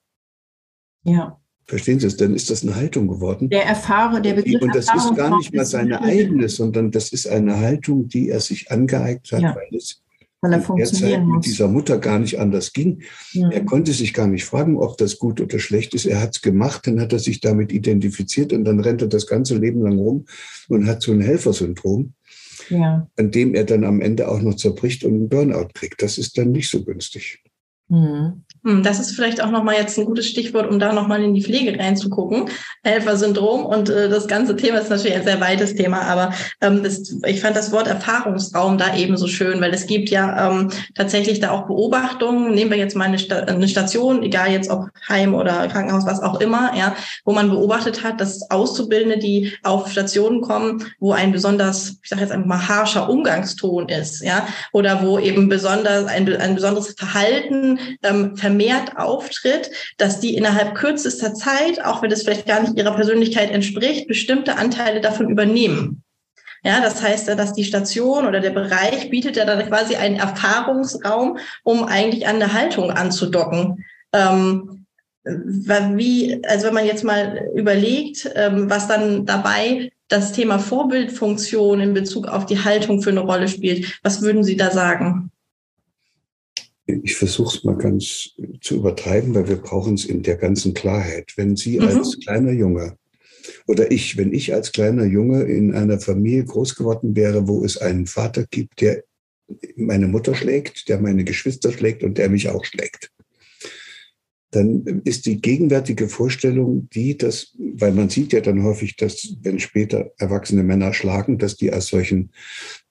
Ja. Verstehen Sie es? Dann ist das eine Haltung geworden. Der Erfahre, der Begriff Und das ist gar nicht mal seine eigene, sondern das ist eine Haltung, die er sich angeeignet hat, ja. weil es weil er funktionieren muss. mit dieser Mutter gar nicht anders ging. Ja. Er konnte sich gar nicht fragen, ob das gut oder schlecht ist. Er hat es gemacht, dann hat er sich damit identifiziert und dann rennt er das ganze Leben lang rum und hat so ein Helfersyndrom, ja. an dem er dann am Ende auch noch zerbricht und einen Burnout kriegt. Das ist dann nicht so günstig. Mhm. Hm, das ist vielleicht auch nochmal jetzt ein gutes Stichwort, um da nochmal in die Pflege reinzugucken. Helfersyndrom und äh, das ganze Thema ist natürlich ein sehr weites Thema, aber ähm, das, ich fand das Wort Erfahrungsraum da eben so schön, weil es gibt ja ähm, tatsächlich da auch Beobachtungen. Nehmen wir jetzt mal eine, Sta eine Station, egal jetzt ob Heim oder Krankenhaus, was auch immer, ja, wo man beobachtet hat, dass Auszubildende, die auf Stationen kommen, wo ein besonders, ich sage jetzt einfach mal harscher Umgangston ist, ja, oder wo eben besonders ein, ein besonderes Verhalten ähm, vermehrt auftritt, dass die innerhalb kürzester Zeit, auch wenn es vielleicht gar nicht ihrer Persönlichkeit entspricht, bestimmte Anteile davon übernehmen. Ja, das heißt, dass die Station oder der Bereich bietet ja dann quasi einen Erfahrungsraum, um eigentlich an der Haltung anzudocken. Ähm, wie, also wenn man jetzt mal überlegt, ähm, was dann dabei das Thema Vorbildfunktion in Bezug auf die Haltung für eine Rolle spielt, was würden Sie da sagen? Ich versuche es mal ganz zu übertreiben, weil wir brauchen es in der ganzen Klarheit. Wenn Sie mhm. als kleiner Junge oder ich, wenn ich als kleiner Junge in einer Familie groß geworden wäre, wo es einen Vater gibt, der meine Mutter schlägt, der meine Geschwister schlägt und der mich auch schlägt, dann ist die gegenwärtige Vorstellung die, dass, weil man sieht ja dann häufig, dass wenn später erwachsene Männer schlagen, dass die als solchen,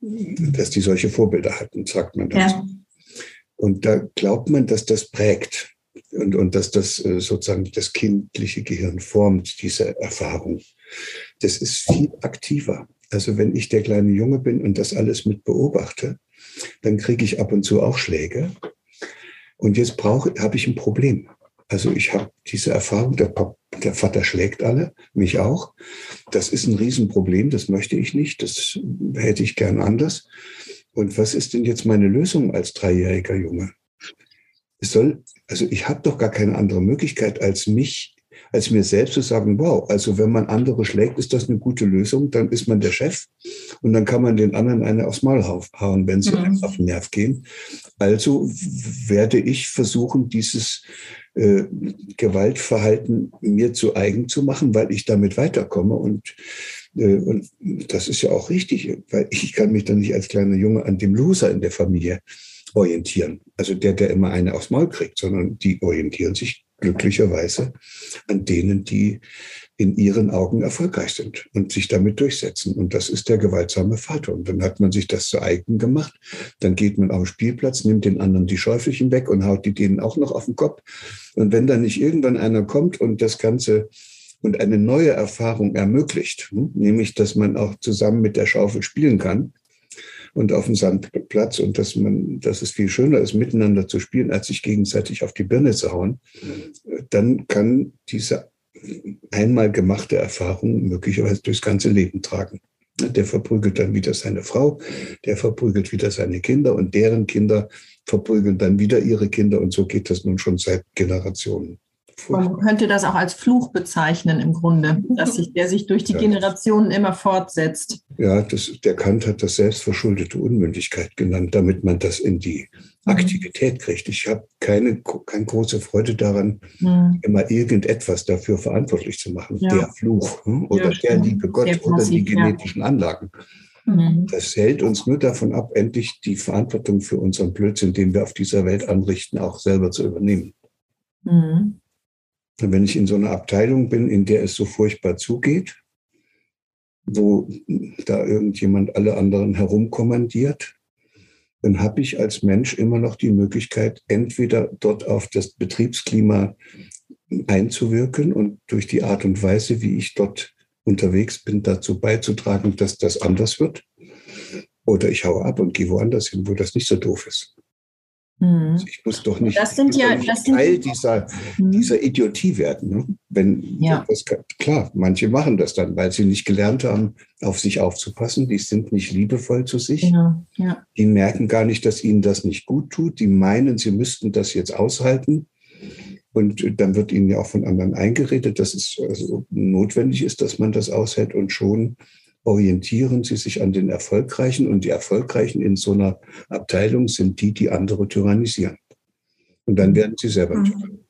dass die solche Vorbilder hatten, sagt man dann. Ja. Und da glaubt man, dass das prägt und, und dass das äh, sozusagen das kindliche Gehirn formt, diese Erfahrung. Das ist viel aktiver. Also wenn ich der kleine Junge bin und das alles mit beobachte, dann kriege ich ab und zu auch Schläge. Und jetzt brauche, habe ich ein Problem. Also ich habe diese Erfahrung, der, Papa, der Vater schlägt alle, mich auch. Das ist ein Riesenproblem, das möchte ich nicht, das hätte ich gern anders. Und was ist denn jetzt meine Lösung als dreijähriger Junge? Es soll, also ich habe doch gar keine andere Möglichkeit, als mich, als mir selbst zu sagen, wow, also wenn man andere schlägt, ist das eine gute Lösung, dann ist man der Chef und dann kann man den anderen eine aufs Maul hauen, wenn sie mhm. auf den Nerv gehen. Also werde ich versuchen, dieses äh, Gewaltverhalten mir zu eigen zu machen, weil ich damit weiterkomme und äh, und das ist ja auch richtig, weil ich kann mich dann nicht als kleiner Junge an dem Loser in der Familie orientieren. Also der, der immer eine aufs Maul kriegt, sondern die orientieren sich glücklicherweise an denen, die in ihren Augen erfolgreich sind und sich damit durchsetzen. Und das ist der gewaltsame Vater. Und dann hat man sich das zu eigen gemacht. Dann geht man auf den Spielplatz, nimmt den anderen die Schäufelchen weg und haut die denen auch noch auf den Kopf. Und wenn dann nicht irgendwann einer kommt und das Ganze und eine neue Erfahrung ermöglicht, hm, nämlich dass man auch zusammen mit der Schaufel spielen kann, und auf dem Sandplatz und dass man, dass es viel schöner ist, miteinander zu spielen, als sich gegenseitig auf die Birne zu hauen, dann kann diese einmal gemachte Erfahrung möglicherweise durchs ganze Leben tragen. Der verprügelt dann wieder seine Frau, der verprügelt wieder seine Kinder und deren Kinder verprügeln dann wieder ihre Kinder und so geht das nun schon seit Generationen. Man könnte das auch als Fluch bezeichnen im Grunde, dass sich, der sich durch die ja. Generationen immer fortsetzt. Ja, das, der Kant hat das selbstverschuldete Unmündigkeit genannt, damit man das in die mhm. Aktivität kriegt. Ich habe keine, keine große Freude daran, mhm. immer irgendetwas dafür verantwortlich zu machen. Ja. Der Fluch hm, oder ja, der liebe Gott passiv, oder die genetischen Anlagen. Mhm. Das hält uns nur davon ab, endlich die Verantwortung für unseren Blödsinn, den wir auf dieser Welt anrichten, auch selber zu übernehmen. Mhm. Wenn ich in so einer Abteilung bin, in der es so furchtbar zugeht, wo da irgendjemand alle anderen herumkommandiert, dann habe ich als Mensch immer noch die Möglichkeit, entweder dort auf das Betriebsklima einzuwirken und durch die Art und Weise, wie ich dort unterwegs bin, dazu beizutragen, dass das anders wird. Oder ich haue ab und gehe woanders hin, wo das nicht so doof ist. Mhm. Also ich muss doch nicht, das sind ja, das Teil sind, dieser, mhm. dieser Idiotie werden. Ne? Wenn, ja. das, klar, manche machen das dann, weil sie nicht gelernt haben, auf sich aufzupassen. Die sind nicht liebevoll zu sich. Genau. Ja. Die merken gar nicht, dass ihnen das nicht gut tut. Die meinen, sie müssten das jetzt aushalten. Und dann wird ihnen ja auch von anderen eingeredet, dass es also notwendig ist, dass man das aushält und schon orientieren Sie sich an den Erfolgreichen und die Erfolgreichen in so einer Abteilung sind die, die andere tyrannisieren. Und dann werden Sie selber mhm.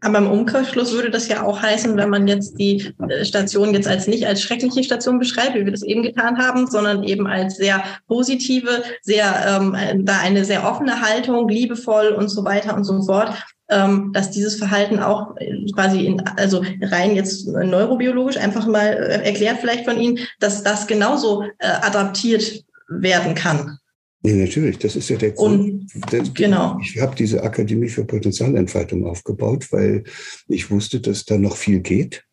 Aber im Umkehrschluss würde das ja auch heißen, wenn man jetzt die äh, Station jetzt als nicht als schreckliche Station beschreibt, wie wir das eben getan haben, sondern eben als sehr positive, sehr ähm, da eine sehr offene Haltung, liebevoll und so weiter und so fort, dass dieses Verhalten auch äh, quasi in, also rein jetzt neurobiologisch einfach mal äh, erklärt vielleicht von Ihnen, dass das genauso äh, adaptiert werden kann. Ja, natürlich, das ist ja der Grund. Und, genau. Ich habe diese Akademie für Potenzialentfaltung aufgebaut, weil ich wusste, dass da noch viel geht.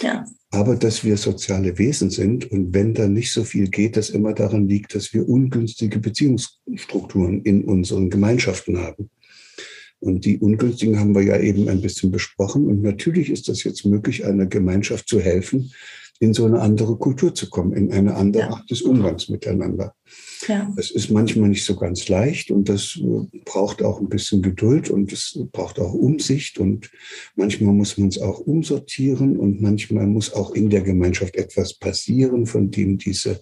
Ja. Aber dass wir soziale Wesen sind und wenn da nicht so viel geht, das immer daran liegt, dass wir ungünstige Beziehungsstrukturen in unseren Gemeinschaften haben. Und die ungünstigen haben wir ja eben ein bisschen besprochen. Und natürlich ist das jetzt möglich, einer Gemeinschaft zu helfen, in so eine andere Kultur zu kommen, in eine andere ja. Art des Umgangs miteinander. Ja. Das ist manchmal nicht so ganz leicht und das braucht auch ein bisschen Geduld und es braucht auch Umsicht und manchmal muss man es auch umsortieren und manchmal muss auch in der Gemeinschaft etwas passieren, von dem diese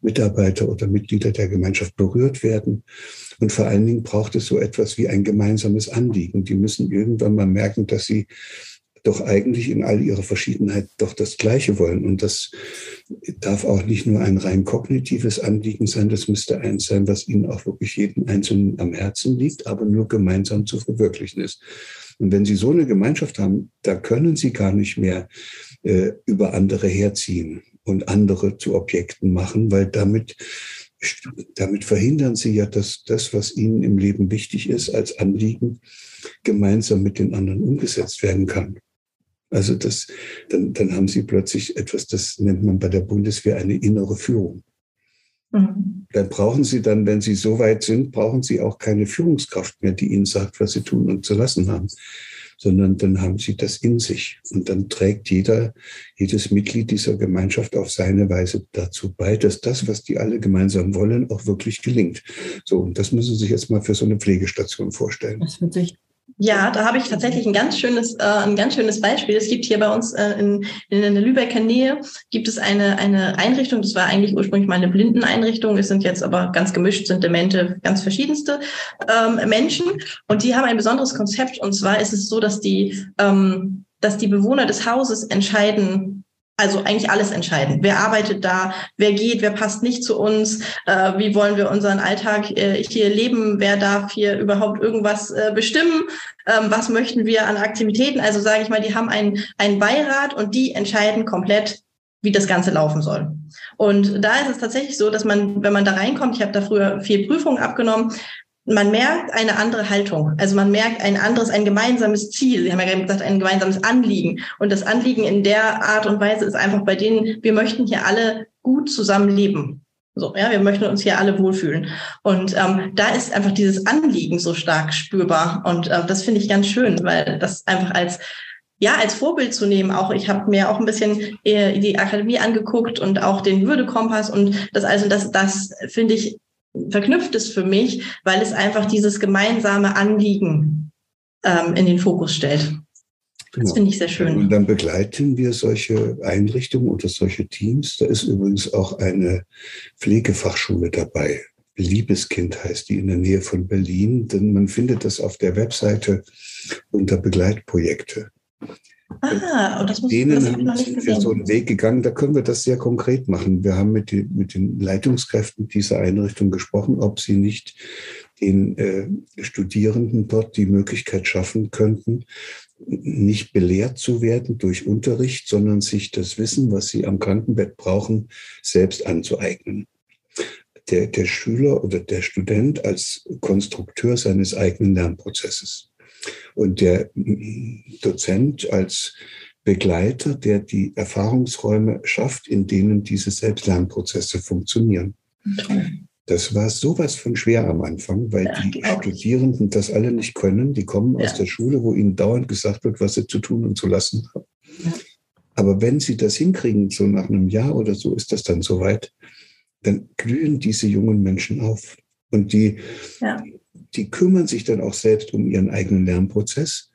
Mitarbeiter oder Mitglieder der Gemeinschaft berührt werden. Und vor allen Dingen braucht es so etwas wie ein gemeinsames Anliegen. Die müssen irgendwann mal merken, dass sie doch eigentlich in all ihrer Verschiedenheit doch das Gleiche wollen. Und das darf auch nicht nur ein rein kognitives Anliegen sein, das müsste eins sein, was ihnen auch wirklich jeden Einzelnen am Herzen liegt, aber nur gemeinsam zu verwirklichen ist. Und wenn Sie so eine Gemeinschaft haben, da können Sie gar nicht mehr äh, über andere herziehen und andere zu Objekten machen, weil damit damit verhindern sie ja, dass das, was ihnen im Leben wichtig ist, als Anliegen gemeinsam mit den anderen umgesetzt werden kann. Also das, dann, dann haben sie plötzlich etwas, das nennt man bei der Bundeswehr eine innere Führung. Mhm. Dann brauchen sie dann, wenn sie so weit sind, brauchen sie auch keine Führungskraft mehr, die ihnen sagt, was sie tun und zu lassen haben, sondern dann haben sie das in sich. Und dann trägt jeder, jedes Mitglied dieser Gemeinschaft auf seine Weise dazu bei, dass das, was die alle gemeinsam wollen, auch wirklich gelingt. So, und das müssen Sie sich jetzt mal für so eine Pflegestation vorstellen. Das wird sich ja, da habe ich tatsächlich ein ganz schönes, äh, ein ganz schönes Beispiel. Es gibt hier bei uns äh, in, in der Lübecker Nähe gibt es eine, eine Einrichtung, das war eigentlich ursprünglich mal eine Blindeneinrichtung, es sind jetzt aber ganz gemischt, sind Demente, ganz verschiedenste ähm, Menschen. Und die haben ein besonderes Konzept. Und zwar ist es so, dass die, ähm, dass die Bewohner des Hauses entscheiden, also eigentlich alles entscheiden. Wer arbeitet da? Wer geht? Wer passt nicht zu uns? Äh, wie wollen wir unseren Alltag äh, hier leben? Wer darf hier überhaupt irgendwas äh, bestimmen? Ähm, was möchten wir an Aktivitäten? Also sage ich mal, die haben einen, einen Beirat und die entscheiden komplett, wie das Ganze laufen soll. Und da ist es tatsächlich so, dass man, wenn man da reinkommt, ich habe da früher vier Prüfungen abgenommen, man merkt eine andere Haltung. Also man merkt ein anderes, ein gemeinsames Ziel. Sie haben ja gerade gesagt, ein gemeinsames Anliegen. Und das Anliegen in der Art und Weise ist einfach bei denen, wir möchten hier alle gut zusammenleben. So, ja, wir möchten uns hier alle wohlfühlen. Und ähm, da ist einfach dieses Anliegen so stark spürbar. Und äh, das finde ich ganz schön, weil das einfach als ja, als Vorbild zu nehmen. Auch ich habe mir auch ein bisschen äh, die Akademie angeguckt und auch den Würdekompass und das also das das finde ich verknüpft ist für mich, weil es einfach dieses gemeinsame Anliegen ähm, in den Fokus stellt. Das genau. finde ich sehr schön. Und dann begleiten wir solche Einrichtungen oder solche Teams. Da ist übrigens auch eine Pflegefachschule dabei. Liebeskind heißt die in der Nähe von Berlin, denn man findet das auf der Webseite unter Begleitprojekte. Ah, und das muss denen das haben, sind wir so einen Weg gegangen, da können wir das sehr konkret machen. Wir haben mit, die, mit den Leitungskräften dieser Einrichtung gesprochen, ob sie nicht den äh, Studierenden dort die Möglichkeit schaffen könnten, nicht belehrt zu werden durch Unterricht, sondern sich das Wissen, was sie am Krankenbett brauchen, selbst anzueignen. Der, der Schüler oder der Student als Konstrukteur seines eigenen Lernprozesses und der Dozent als Begleiter, der die Erfahrungsräume schafft, in denen diese Selbstlernprozesse funktionieren. Das war sowas von schwer am Anfang, weil ja, die Studierenden das alle nicht können. Die kommen ja. aus der Schule, wo ihnen dauernd gesagt wird, was sie zu tun und zu lassen haben. Ja. Aber wenn sie das hinkriegen, so nach einem Jahr oder so ist das dann soweit, dann glühen diese jungen Menschen auf. Und die, die kümmern sich dann auch selbst um ihren eigenen Lernprozess.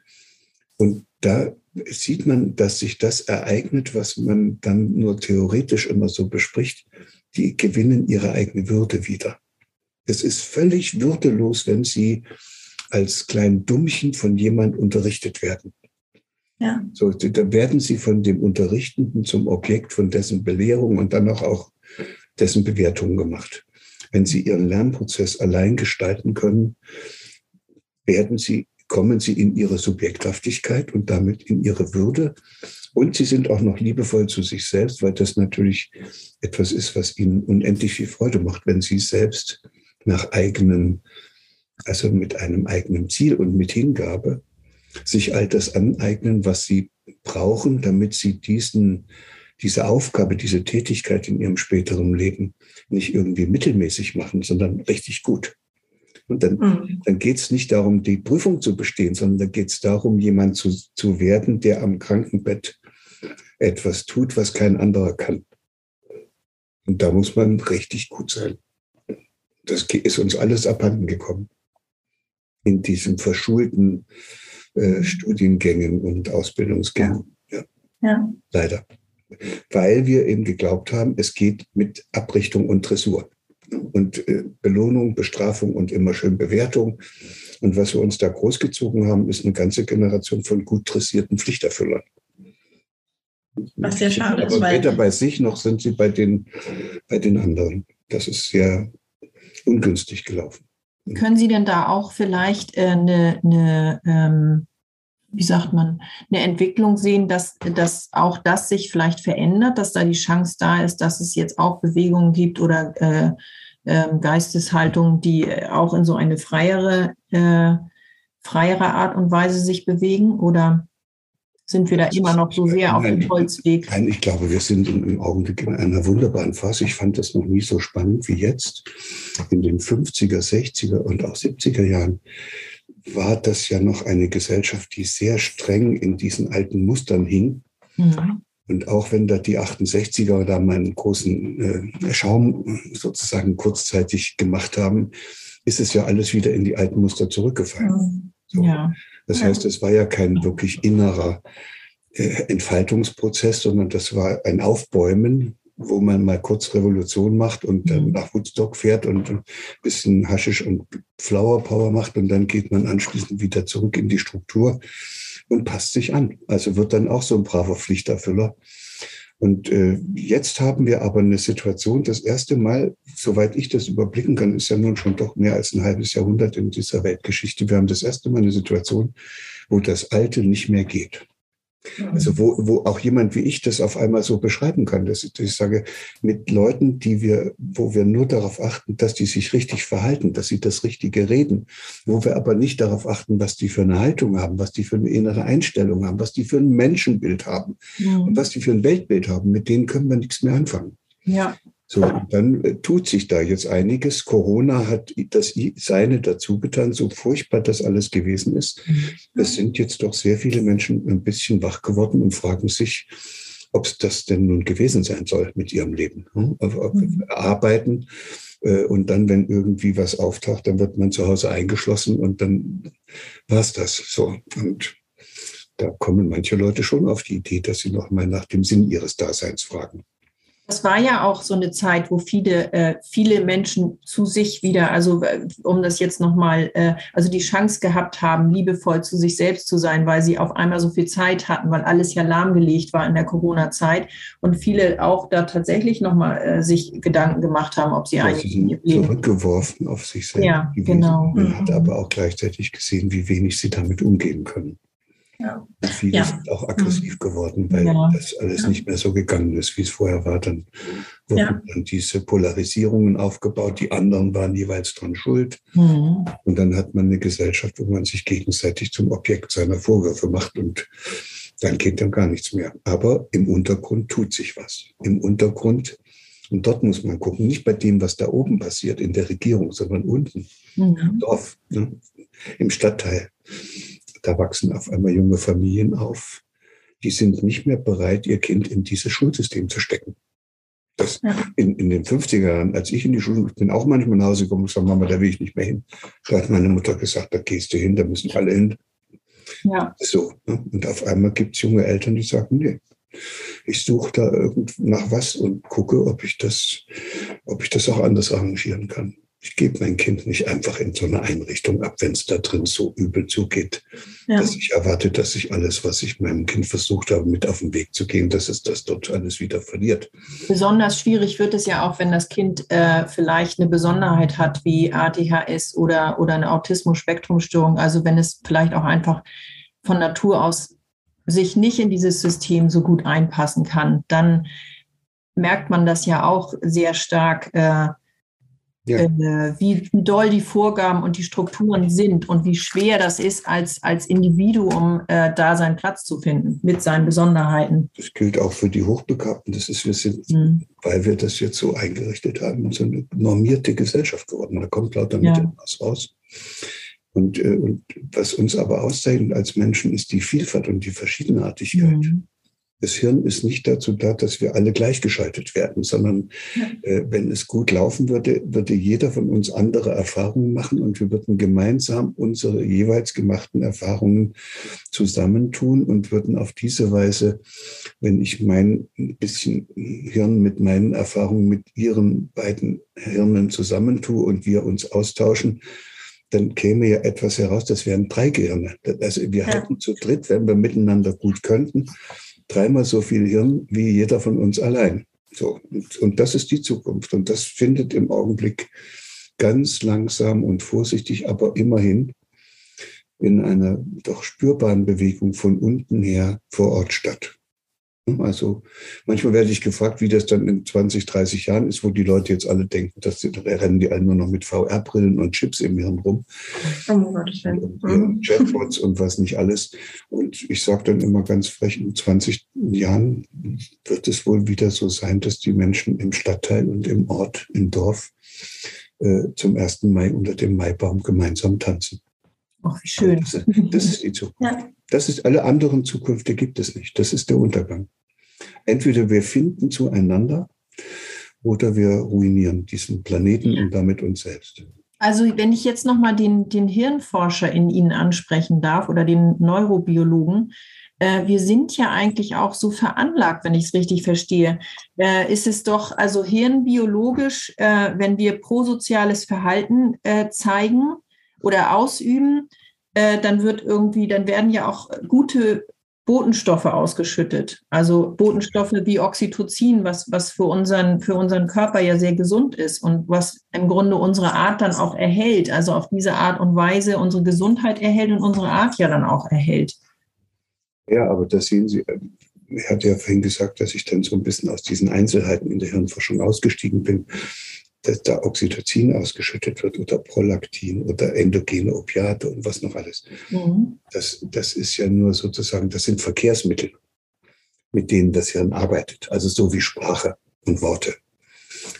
Und da sieht man, dass sich das ereignet, was man dann nur theoretisch immer so bespricht. Die gewinnen ihre eigene Würde wieder. Es ist völlig würdelos, wenn sie als klein Dummchen von jemand unterrichtet werden. Ja. So, da werden sie von dem Unterrichtenden zum Objekt von dessen Belehrung und dann auch, auch dessen Bewertung gemacht. Wenn Sie Ihren Lernprozess allein gestalten können, werden Sie, kommen Sie in Ihre Subjekthaftigkeit und damit in Ihre Würde. Und Sie sind auch noch liebevoll zu sich selbst, weil das natürlich etwas ist, was Ihnen unendlich viel Freude macht, wenn Sie selbst nach eigenem, also mit einem eigenen Ziel und mit Hingabe sich all das aneignen, was Sie brauchen, damit Sie diesen diese Aufgabe, diese Tätigkeit in ihrem späteren Leben nicht irgendwie mittelmäßig machen, sondern richtig gut. Und dann, mhm. dann geht es nicht darum, die Prüfung zu bestehen, sondern da geht es darum, jemand zu, zu werden, der am Krankenbett etwas tut, was kein anderer kann. Und da muss man richtig gut sein. Das ist uns alles abhanden gekommen in diesen verschulten äh, Studiengängen und Ausbildungsgängen. Ja. ja. Leider. Weil wir eben geglaubt haben, es geht mit Abrichtung und Dressur. Und äh, Belohnung, Bestrafung und immer schön Bewertung. Und was wir uns da großgezogen haben, ist eine ganze Generation von gut dressierten Pflichterfüllern. Was sehr schade ist. Aber weder bei sich noch sind sie bei den, bei den anderen. Das ist sehr ungünstig gelaufen. Können Sie denn da auch vielleicht äh, eine, eine ähm, wie sagt man, eine Entwicklung sehen, dass, dass auch das sich vielleicht verändert, dass da die Chance da ist, dass es jetzt auch Bewegungen gibt oder äh, äh, Geisteshaltungen, die auch in so eine freiere, äh, freiere Art und Weise sich bewegen? Oder sind wir da immer noch so sehr auf dem Holzweg? Nein, ich glaube, wir sind im Augenblick in einer wunderbaren Phase. Ich fand das noch nie so spannend wie jetzt. In den 50er, 60er und auch 70er Jahren war das ja noch eine Gesellschaft, die sehr streng in diesen alten Mustern hing. Mhm. Und auch wenn da die 68er da mal einen großen äh, Schaum sozusagen kurzzeitig gemacht haben, ist es ja alles wieder in die alten Muster zurückgefallen. Mhm. So. Ja. Das heißt, es war ja kein wirklich innerer äh, Entfaltungsprozess, sondern das war ein Aufbäumen, wo man mal kurz Revolution macht und dann mhm. nach Woodstock fährt und ein bisschen Haschisch und Flower Power macht und dann geht man anschließend wieder zurück in die Struktur und passt sich an. Also wird dann auch so ein braver Pflichterfüller. Und äh, jetzt haben wir aber eine Situation, das erste Mal, soweit ich das überblicken kann, ist ja nun schon doch mehr als ein halbes Jahrhundert in dieser Weltgeschichte. Wir haben das erste Mal eine Situation, wo das Alte nicht mehr geht. Also wo, wo auch jemand wie ich das auf einmal so beschreiben kann, dass ich sage, mit Leuten, die wir, wo wir nur darauf achten, dass die sich richtig verhalten, dass sie das Richtige reden, wo wir aber nicht darauf achten, was die für eine Haltung haben, was die für eine innere Einstellung haben, was die für ein Menschenbild haben ja. und was die für ein Weltbild haben, mit denen können wir nichts mehr anfangen. Ja. So, dann äh, tut sich da jetzt einiges. Corona hat das seine dazu getan, so furchtbar das alles gewesen ist. Mhm. Es sind jetzt doch sehr viele Menschen ein bisschen wach geworden und fragen sich, ob es das denn nun gewesen sein soll mit ihrem Leben. Hm? Mhm. Arbeiten äh, und dann, wenn irgendwie was auftaucht, dann wird man zu Hause eingeschlossen und dann war es das. So. Und da kommen manche Leute schon auf die Idee, dass sie noch mal nach dem Sinn ihres Daseins fragen. Das war ja auch so eine Zeit, wo viele, äh, viele Menschen zu sich wieder, also äh, um das jetzt nochmal, äh, also die Chance gehabt haben, liebevoll zu sich selbst zu sein, weil sie auf einmal so viel Zeit hatten, weil alles ja lahmgelegt war in der Corona-Zeit und viele auch da tatsächlich nochmal äh, sich Gedanken gemacht haben, ob sie eigentlich sie sind zurückgeworfen auf sich selbst. Ja, genau. Man hat aber auch gleichzeitig gesehen, wie wenig sie damit umgehen können. Ja. Viele ja. sind auch aggressiv mhm. geworden, weil ja. das alles ja. nicht mehr so gegangen ist, wie es vorher war. Dann wurden dann diese Polarisierungen aufgebaut, die anderen waren jeweils dran schuld. Mhm. Und dann hat man eine Gesellschaft, wo man sich gegenseitig zum Objekt seiner Vorwürfe macht und dann geht dann gar nichts mehr. Aber im Untergrund tut sich was. Im Untergrund, und dort muss man gucken, nicht bei dem, was da oben passiert in der Regierung, sondern unten, mhm. im Dorf, ne, im Stadtteil da wachsen auf einmal junge Familien auf, die sind nicht mehr bereit, ihr Kind in dieses Schulsystem zu stecken. Das in, in den 50er Jahren, als ich in die Schule bin, auch manchmal nach Hause gekommen und gesagt, Mama, da will ich nicht mehr hin. Da hat meine Mutter gesagt, da gehst du hin, da müssen alle hin. Ja. So. Ne? Und auf einmal gibt es junge Eltern, die sagen, nee, ich suche da irgend nach was und gucke, ob ich das, ob ich das auch anders arrangieren kann ich gebe mein Kind nicht einfach in so eine Einrichtung ab, wenn es da drin so übel zugeht, ja. dass ich erwarte, dass ich alles, was ich meinem Kind versucht habe, mit auf den Weg zu gehen, dass es das dort alles wieder verliert. Besonders schwierig wird es ja auch, wenn das Kind äh, vielleicht eine Besonderheit hat wie ADHS oder, oder eine Autismus-Spektrumstörung. Also wenn es vielleicht auch einfach von Natur aus sich nicht in dieses System so gut einpassen kann, dann merkt man das ja auch sehr stark. Äh, ja. äh, wie, wie doll die Vorgaben und die Strukturen sind und wie schwer das ist, als, als Individuum äh, da seinen Platz zu finden mit seinen Besonderheiten. Das gilt auch für die Hochbegabten. Das ist, wir sind, mhm. weil wir das jetzt so eingerichtet haben, so eine normierte Gesellschaft geworden. Da kommt lauter ja. mit was raus. Und, äh, und was uns aber auszeichnet als Menschen, ist die Vielfalt und die Verschiedenartigkeit. Mhm das Hirn ist nicht dazu da, dass wir alle gleichgeschaltet werden, sondern äh, wenn es gut laufen würde, würde jeder von uns andere Erfahrungen machen und wir würden gemeinsam unsere jeweils gemachten Erfahrungen zusammentun und würden auf diese Weise, wenn ich mein bisschen Hirn mit meinen Erfahrungen mit ihren beiden Hirnen zusammentue und wir uns austauschen, dann käme ja etwas heraus, das wären drei Gehirne. Also wir ja. hätten zu dritt, wenn wir miteinander gut könnten, dreimal so viel Hirn wie jeder von uns allein. So, und, und das ist die Zukunft. Und das findet im Augenblick ganz langsam und vorsichtig, aber immerhin in einer doch spürbaren Bewegung von unten her vor Ort statt. Also manchmal werde ich gefragt, wie das dann in 20, 30 Jahren ist, wo die Leute jetzt alle denken, dass sie, rennen die alle nur noch mit VR-Brillen und Chips im Hirn rum. Oh, und, und Chatbots und was nicht alles. Und ich sage dann immer ganz frech, in 20 Jahren wird es wohl wieder so sein, dass die Menschen im Stadtteil und im Ort, im Dorf äh, zum 1. Mai unter dem Maibaum gemeinsam tanzen. Ach, wie schön. Das, das, ist die Zukunft. Ja. Das ist alle anderen Zukünfte gibt es nicht. Das ist der Untergang. Entweder wir finden zueinander oder wir ruinieren diesen Planeten und damit uns selbst. Also wenn ich jetzt nochmal den, den Hirnforscher in Ihnen ansprechen darf oder den Neurobiologen, äh, wir sind ja eigentlich auch so veranlagt, wenn ich es richtig verstehe. Äh, ist es doch also hirnbiologisch, äh, wenn wir prosoziales Verhalten äh, zeigen oder ausüben, äh, dann wird irgendwie, dann werden ja auch gute Botenstoffe ausgeschüttet. Also Botenstoffe wie Oxytocin, was, was für, unseren, für unseren Körper ja sehr gesund ist und was im Grunde unsere Art dann auch erhält. Also auf diese Art und Weise unsere Gesundheit erhält und unsere Art ja dann auch erhält. Ja, aber das sehen Sie, er hat ja vorhin gesagt, dass ich dann so ein bisschen aus diesen Einzelheiten in der Hirnforschung ausgestiegen bin dass da Oxytocin ausgeschüttet wird oder Prolaktin oder endogene Opiate und was noch alles. Mhm. Das, das ist ja nur sozusagen, das sind Verkehrsmittel, mit denen das Hirn arbeitet. Also so wie Sprache und Worte.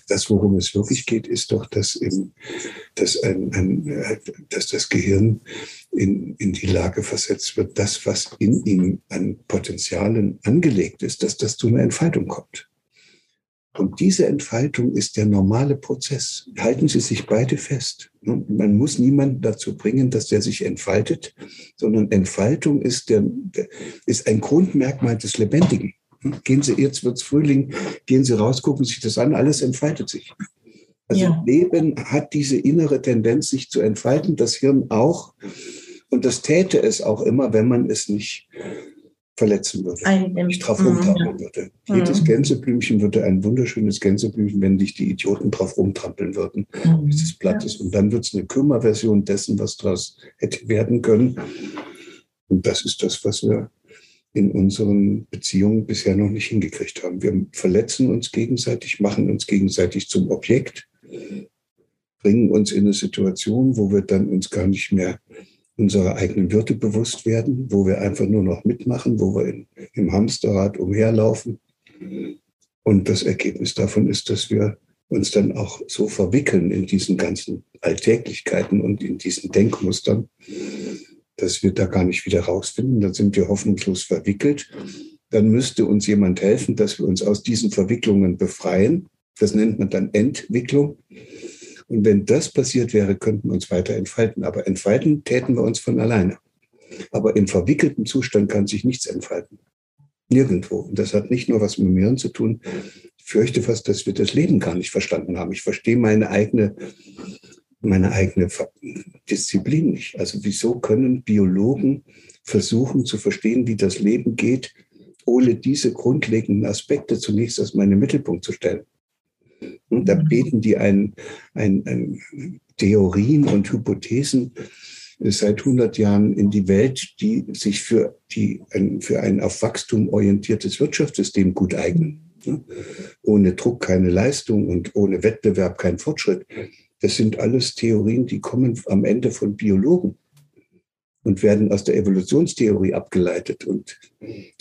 Das, worum es wirklich geht, ist doch, dass, im, dass, ein, ein, dass das Gehirn in, in die Lage versetzt wird, das, was in ihm an Potenzialen angelegt ist, dass das zu einer Entfaltung kommt. Und diese Entfaltung ist der normale Prozess. Halten Sie sich beide fest. Man muss niemanden dazu bringen, dass der sich entfaltet, sondern Entfaltung ist, der, ist ein Grundmerkmal des Lebendigen. Gehen Sie, jetzt wird's Frühling, gehen Sie raus, gucken sich das an, alles entfaltet sich. Also ja. Leben hat diese innere Tendenz, sich zu entfalten, das Hirn auch. Und das täte es auch immer, wenn man es nicht verletzen würde, Ein, ich drauf rumtrampeln mhm. würde. Mhm. Jedes Gänseblümchen würde ein wunderschönes Gänseblümchen, wenn dich die Idioten drauf rumtrampeln würden, mhm. bis es platt ist. Und dann wird es eine Kümmerversion dessen, was daraus hätte werden können. Und das ist das, was wir in unseren Beziehungen bisher noch nicht hingekriegt haben. Wir verletzen uns gegenseitig, machen uns gegenseitig zum Objekt, bringen uns in eine Situation, wo wir dann uns gar nicht mehr unserer eigenen Würde bewusst werden, wo wir einfach nur noch mitmachen, wo wir in, im Hamsterrad umherlaufen. Und das Ergebnis davon ist, dass wir uns dann auch so verwickeln in diesen ganzen Alltäglichkeiten und in diesen Denkmustern, dass wir da gar nicht wieder rausfinden. Dann sind wir hoffnungslos verwickelt. Dann müsste uns jemand helfen, dass wir uns aus diesen Verwicklungen befreien. Das nennt man dann Entwicklung. Und wenn das passiert wäre, könnten wir uns weiter entfalten. Aber entfalten täten wir uns von alleine. Aber im verwickelten Zustand kann sich nichts entfalten. Nirgendwo. Und das hat nicht nur was mit mir zu tun. Ich fürchte fast, dass wir das Leben gar nicht verstanden haben. Ich verstehe meine eigene, meine eigene Disziplin nicht. Also wieso können Biologen versuchen zu verstehen, wie das Leben geht, ohne diese grundlegenden Aspekte zunächst als meinen Mittelpunkt zu stellen? Und da mhm. beten die ein, ein, ein Theorien und Hypothesen seit 100 Jahren in die Welt, die sich für, die, ein, für ein auf Wachstum orientiertes Wirtschaftssystem gut eignen. Ohne Druck keine Leistung und ohne Wettbewerb kein Fortschritt. Das sind alles Theorien, die kommen am Ende von Biologen und werden aus der Evolutionstheorie abgeleitet. Und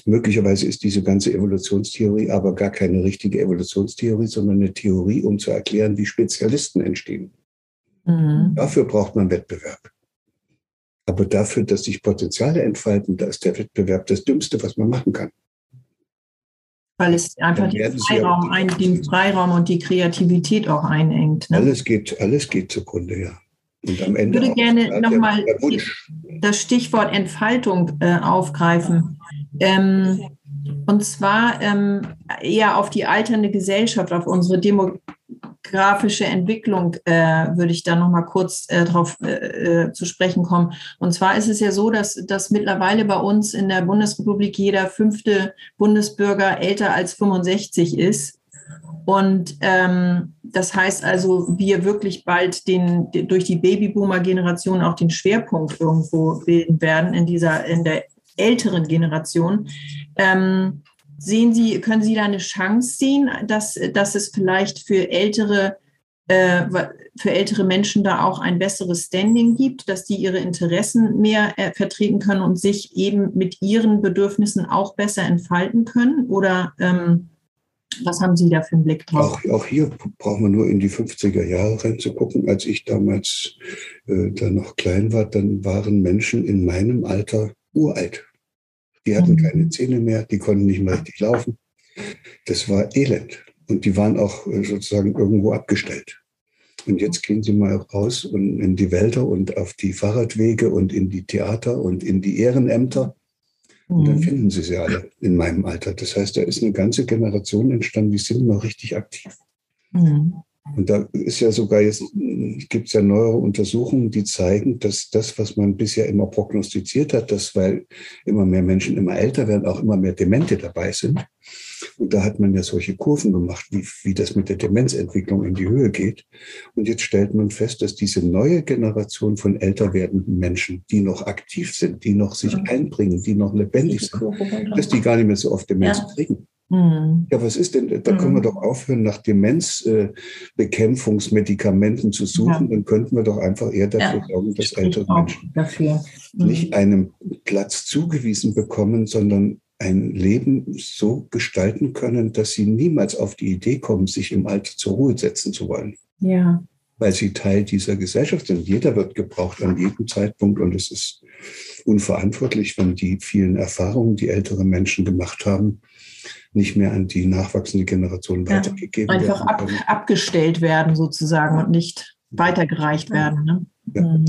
möglicherweise ist diese ganze Evolutionstheorie aber gar keine richtige Evolutionstheorie, sondern eine Theorie, um zu erklären, wie Spezialisten entstehen. Mhm. Dafür braucht man Wettbewerb. Aber dafür, dass sich Potenziale entfalten, da ist der Wettbewerb das Dümmste, was man machen kann. Weil es einfach den Freiraum, ein, den Freiraum und die Kreativität auch einengt. Ne? Alles, geht, alles geht zugrunde, ja. Und am Ende ich würde gerne nochmal das Stichwort Entfaltung äh, aufgreifen. Ähm, und zwar ähm, eher auf die alternde Gesellschaft, auf unsere demografische Entwicklung äh, würde ich da noch mal kurz äh, darauf äh, äh, zu sprechen kommen. Und zwar ist es ja so, dass, dass mittlerweile bei uns in der Bundesrepublik jeder fünfte Bundesbürger älter als 65 ist. Und ähm, das heißt also, wir wirklich bald den, durch die Babyboomer-Generation auch den Schwerpunkt irgendwo bilden werden in dieser, in der älteren Generation. Ähm, sehen Sie, können Sie da eine Chance sehen, dass, dass es vielleicht für ältere, äh, für ältere Menschen da auch ein besseres Standing gibt, dass die ihre Interessen mehr äh, vertreten können und sich eben mit ihren Bedürfnissen auch besser entfalten können? Oder ähm, was haben Sie da für einen Blick drauf? Auch, auch hier brauchen wir nur in die 50er Jahre reinzugucken. Als ich damals äh, da noch klein war, dann waren Menschen in meinem Alter uralt. Die hatten mhm. keine Zähne mehr, die konnten nicht mehr richtig laufen. Das war elend. Und die waren auch äh, sozusagen irgendwo abgestellt. Und jetzt gehen Sie mal raus und in die Wälder und auf die Fahrradwege und in die Theater und in die Ehrenämter. Und dann mhm. finden Sie sie alle in meinem Alter. Das heißt, da ist eine ganze Generation entstanden, die sind noch richtig aktiv. Mhm. Und da ist ja sogar jetzt, gibt es ja neuere Untersuchungen, die zeigen, dass das, was man bisher immer prognostiziert hat, dass weil immer mehr Menschen immer älter werden, auch immer mehr Demente dabei sind. Und da hat man ja solche Kurven gemacht, wie, wie das mit der Demenzentwicklung in die Höhe geht. Und jetzt stellt man fest, dass diese neue Generation von älter werdenden Menschen, die noch aktiv sind, die noch sich einbringen, die noch lebendig sind, dass die gar nicht mehr so oft Demenz ja. kriegen. Mhm. Ja, was ist denn, da mhm. können wir doch aufhören, nach Demenzbekämpfungsmedikamenten äh, zu suchen, ja. dann könnten wir doch einfach eher dafür ja. sorgen, dass ältere Menschen dafür. Mhm. nicht einen Platz zugewiesen bekommen, sondern ein Leben so gestalten können, dass sie niemals auf die Idee kommen, sich im Alter zur Ruhe setzen zu wollen. Ja. Weil sie Teil dieser Gesellschaft sind. Jeder wird gebraucht an jedem Zeitpunkt und es ist unverantwortlich, wenn die vielen Erfahrungen, die ältere Menschen gemacht haben, nicht mehr an die nachwachsende Generation ja, weitergegeben einfach werden. Einfach ab, abgestellt werden sozusagen und nicht weitergereicht werden. Ne? Ja. Mhm.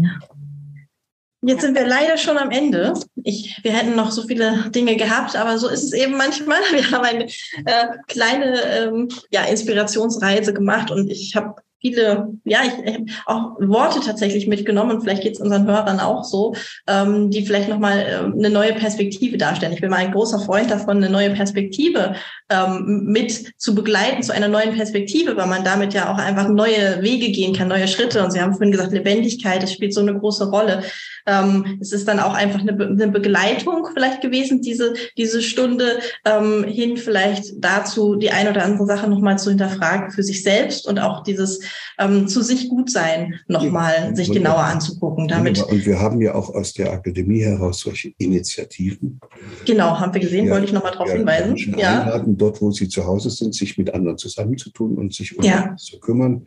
Jetzt sind wir leider schon am Ende. Ich, wir hätten noch so viele Dinge gehabt, aber so ist es eben manchmal. [LAUGHS] Wir haben eine äh, kleine ähm, ja, Inspirationsreise gemacht und ich habe viele, ja, ich, ich auch Worte tatsächlich mitgenommen und vielleicht geht es unseren Hörern auch so, ähm, die vielleicht nochmal äh, eine neue Perspektive darstellen. Ich bin mal ein großer Freund davon, eine neue Perspektive ähm, mit zu begleiten zu einer neuen Perspektive, weil man damit ja auch einfach neue Wege gehen kann, neue Schritte. Und Sie haben vorhin gesagt, Lebendigkeit, das spielt so eine große Rolle. Ähm, es ist dann auch einfach eine, Be eine Begleitung vielleicht gewesen, diese, diese Stunde ähm, hin vielleicht dazu, die eine oder andere Sache nochmal zu hinterfragen für sich selbst und auch dieses ähm, zu sich gut sein nochmal ja, sich genauer anzugucken. Damit und wir haben ja auch aus der Akademie heraus solche Initiativen. Genau, haben wir gesehen, ja, wollte ich nochmal darauf ja, hinweisen. Menschen ja. einladen, dort, wo sie zu Hause sind, sich mit anderen zusammenzutun und sich um ja. zu kümmern.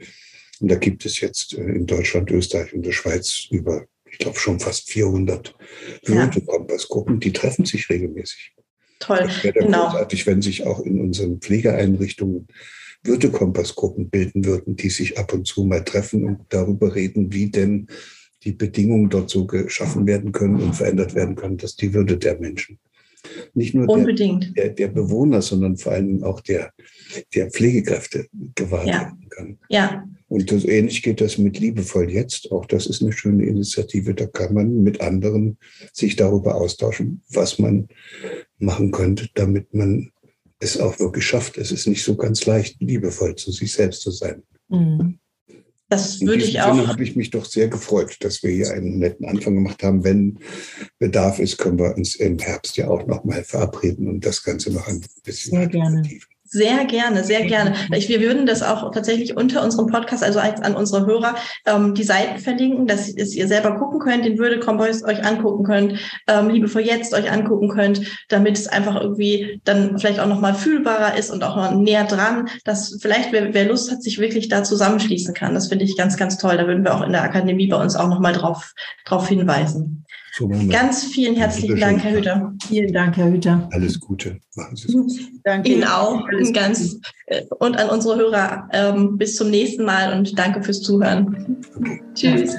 Und da gibt es jetzt äh, in Deutschland, Österreich und der Schweiz über, ich glaube, schon fast 400 Würdekompassgruppen, die treffen sich regelmäßig. Toll. Es wäre genau. großartig, wenn sich auch in unseren Pflegeeinrichtungen Würdekompassgruppen bilden würden, die sich ab und zu mal treffen und darüber reden, wie denn die Bedingungen dort so geschaffen werden können und verändert werden können, dass die Würde der Menschen nicht nur der, der, der, Bewohner, sondern vor allem auch der, der Pflegekräfte gewahrt ja. werden kann. Ja. Und das, ähnlich geht das mit Liebevoll jetzt. Auch das ist eine schöne Initiative. Da kann man mit anderen sich darüber austauschen, was man machen könnte, damit man es auch wirklich schafft. Es ist nicht so ganz leicht, liebevoll zu sich selbst zu sein. Mhm. Das würde ich auch. Sinne habe ich mich doch sehr gefreut, dass wir hier einen netten Anfang gemacht haben. Wenn Bedarf ist, können wir uns im Herbst ja auch noch mal verabreden und das Ganze noch ein bisschen sehr gerne. Sehr gerne, sehr gerne. Ich, wir würden das auch tatsächlich unter unserem Podcast, also als an unsere Hörer, ähm, die Seiten verlinken, dass, dass ihr selber gucken könnt, den Würde Comboys euch angucken könnt, ähm, Liebe vor jetzt euch angucken könnt, damit es einfach irgendwie dann vielleicht auch nochmal fühlbarer ist und auch noch näher dran, dass vielleicht wer, wer Lust hat, sich wirklich da zusammenschließen kann. Das finde ich ganz, ganz toll. Da würden wir auch in der Akademie bei uns auch nochmal drauf, drauf hinweisen. Ganz vielen herzlichen Dank, Herr Hüter. Vielen Dank, Herr Hüter. Alles Gute. Gut. Danke Ihnen auch und ganz äh, und an unsere Hörer ähm, bis zum nächsten Mal und danke fürs Zuhören. Okay. Tschüss.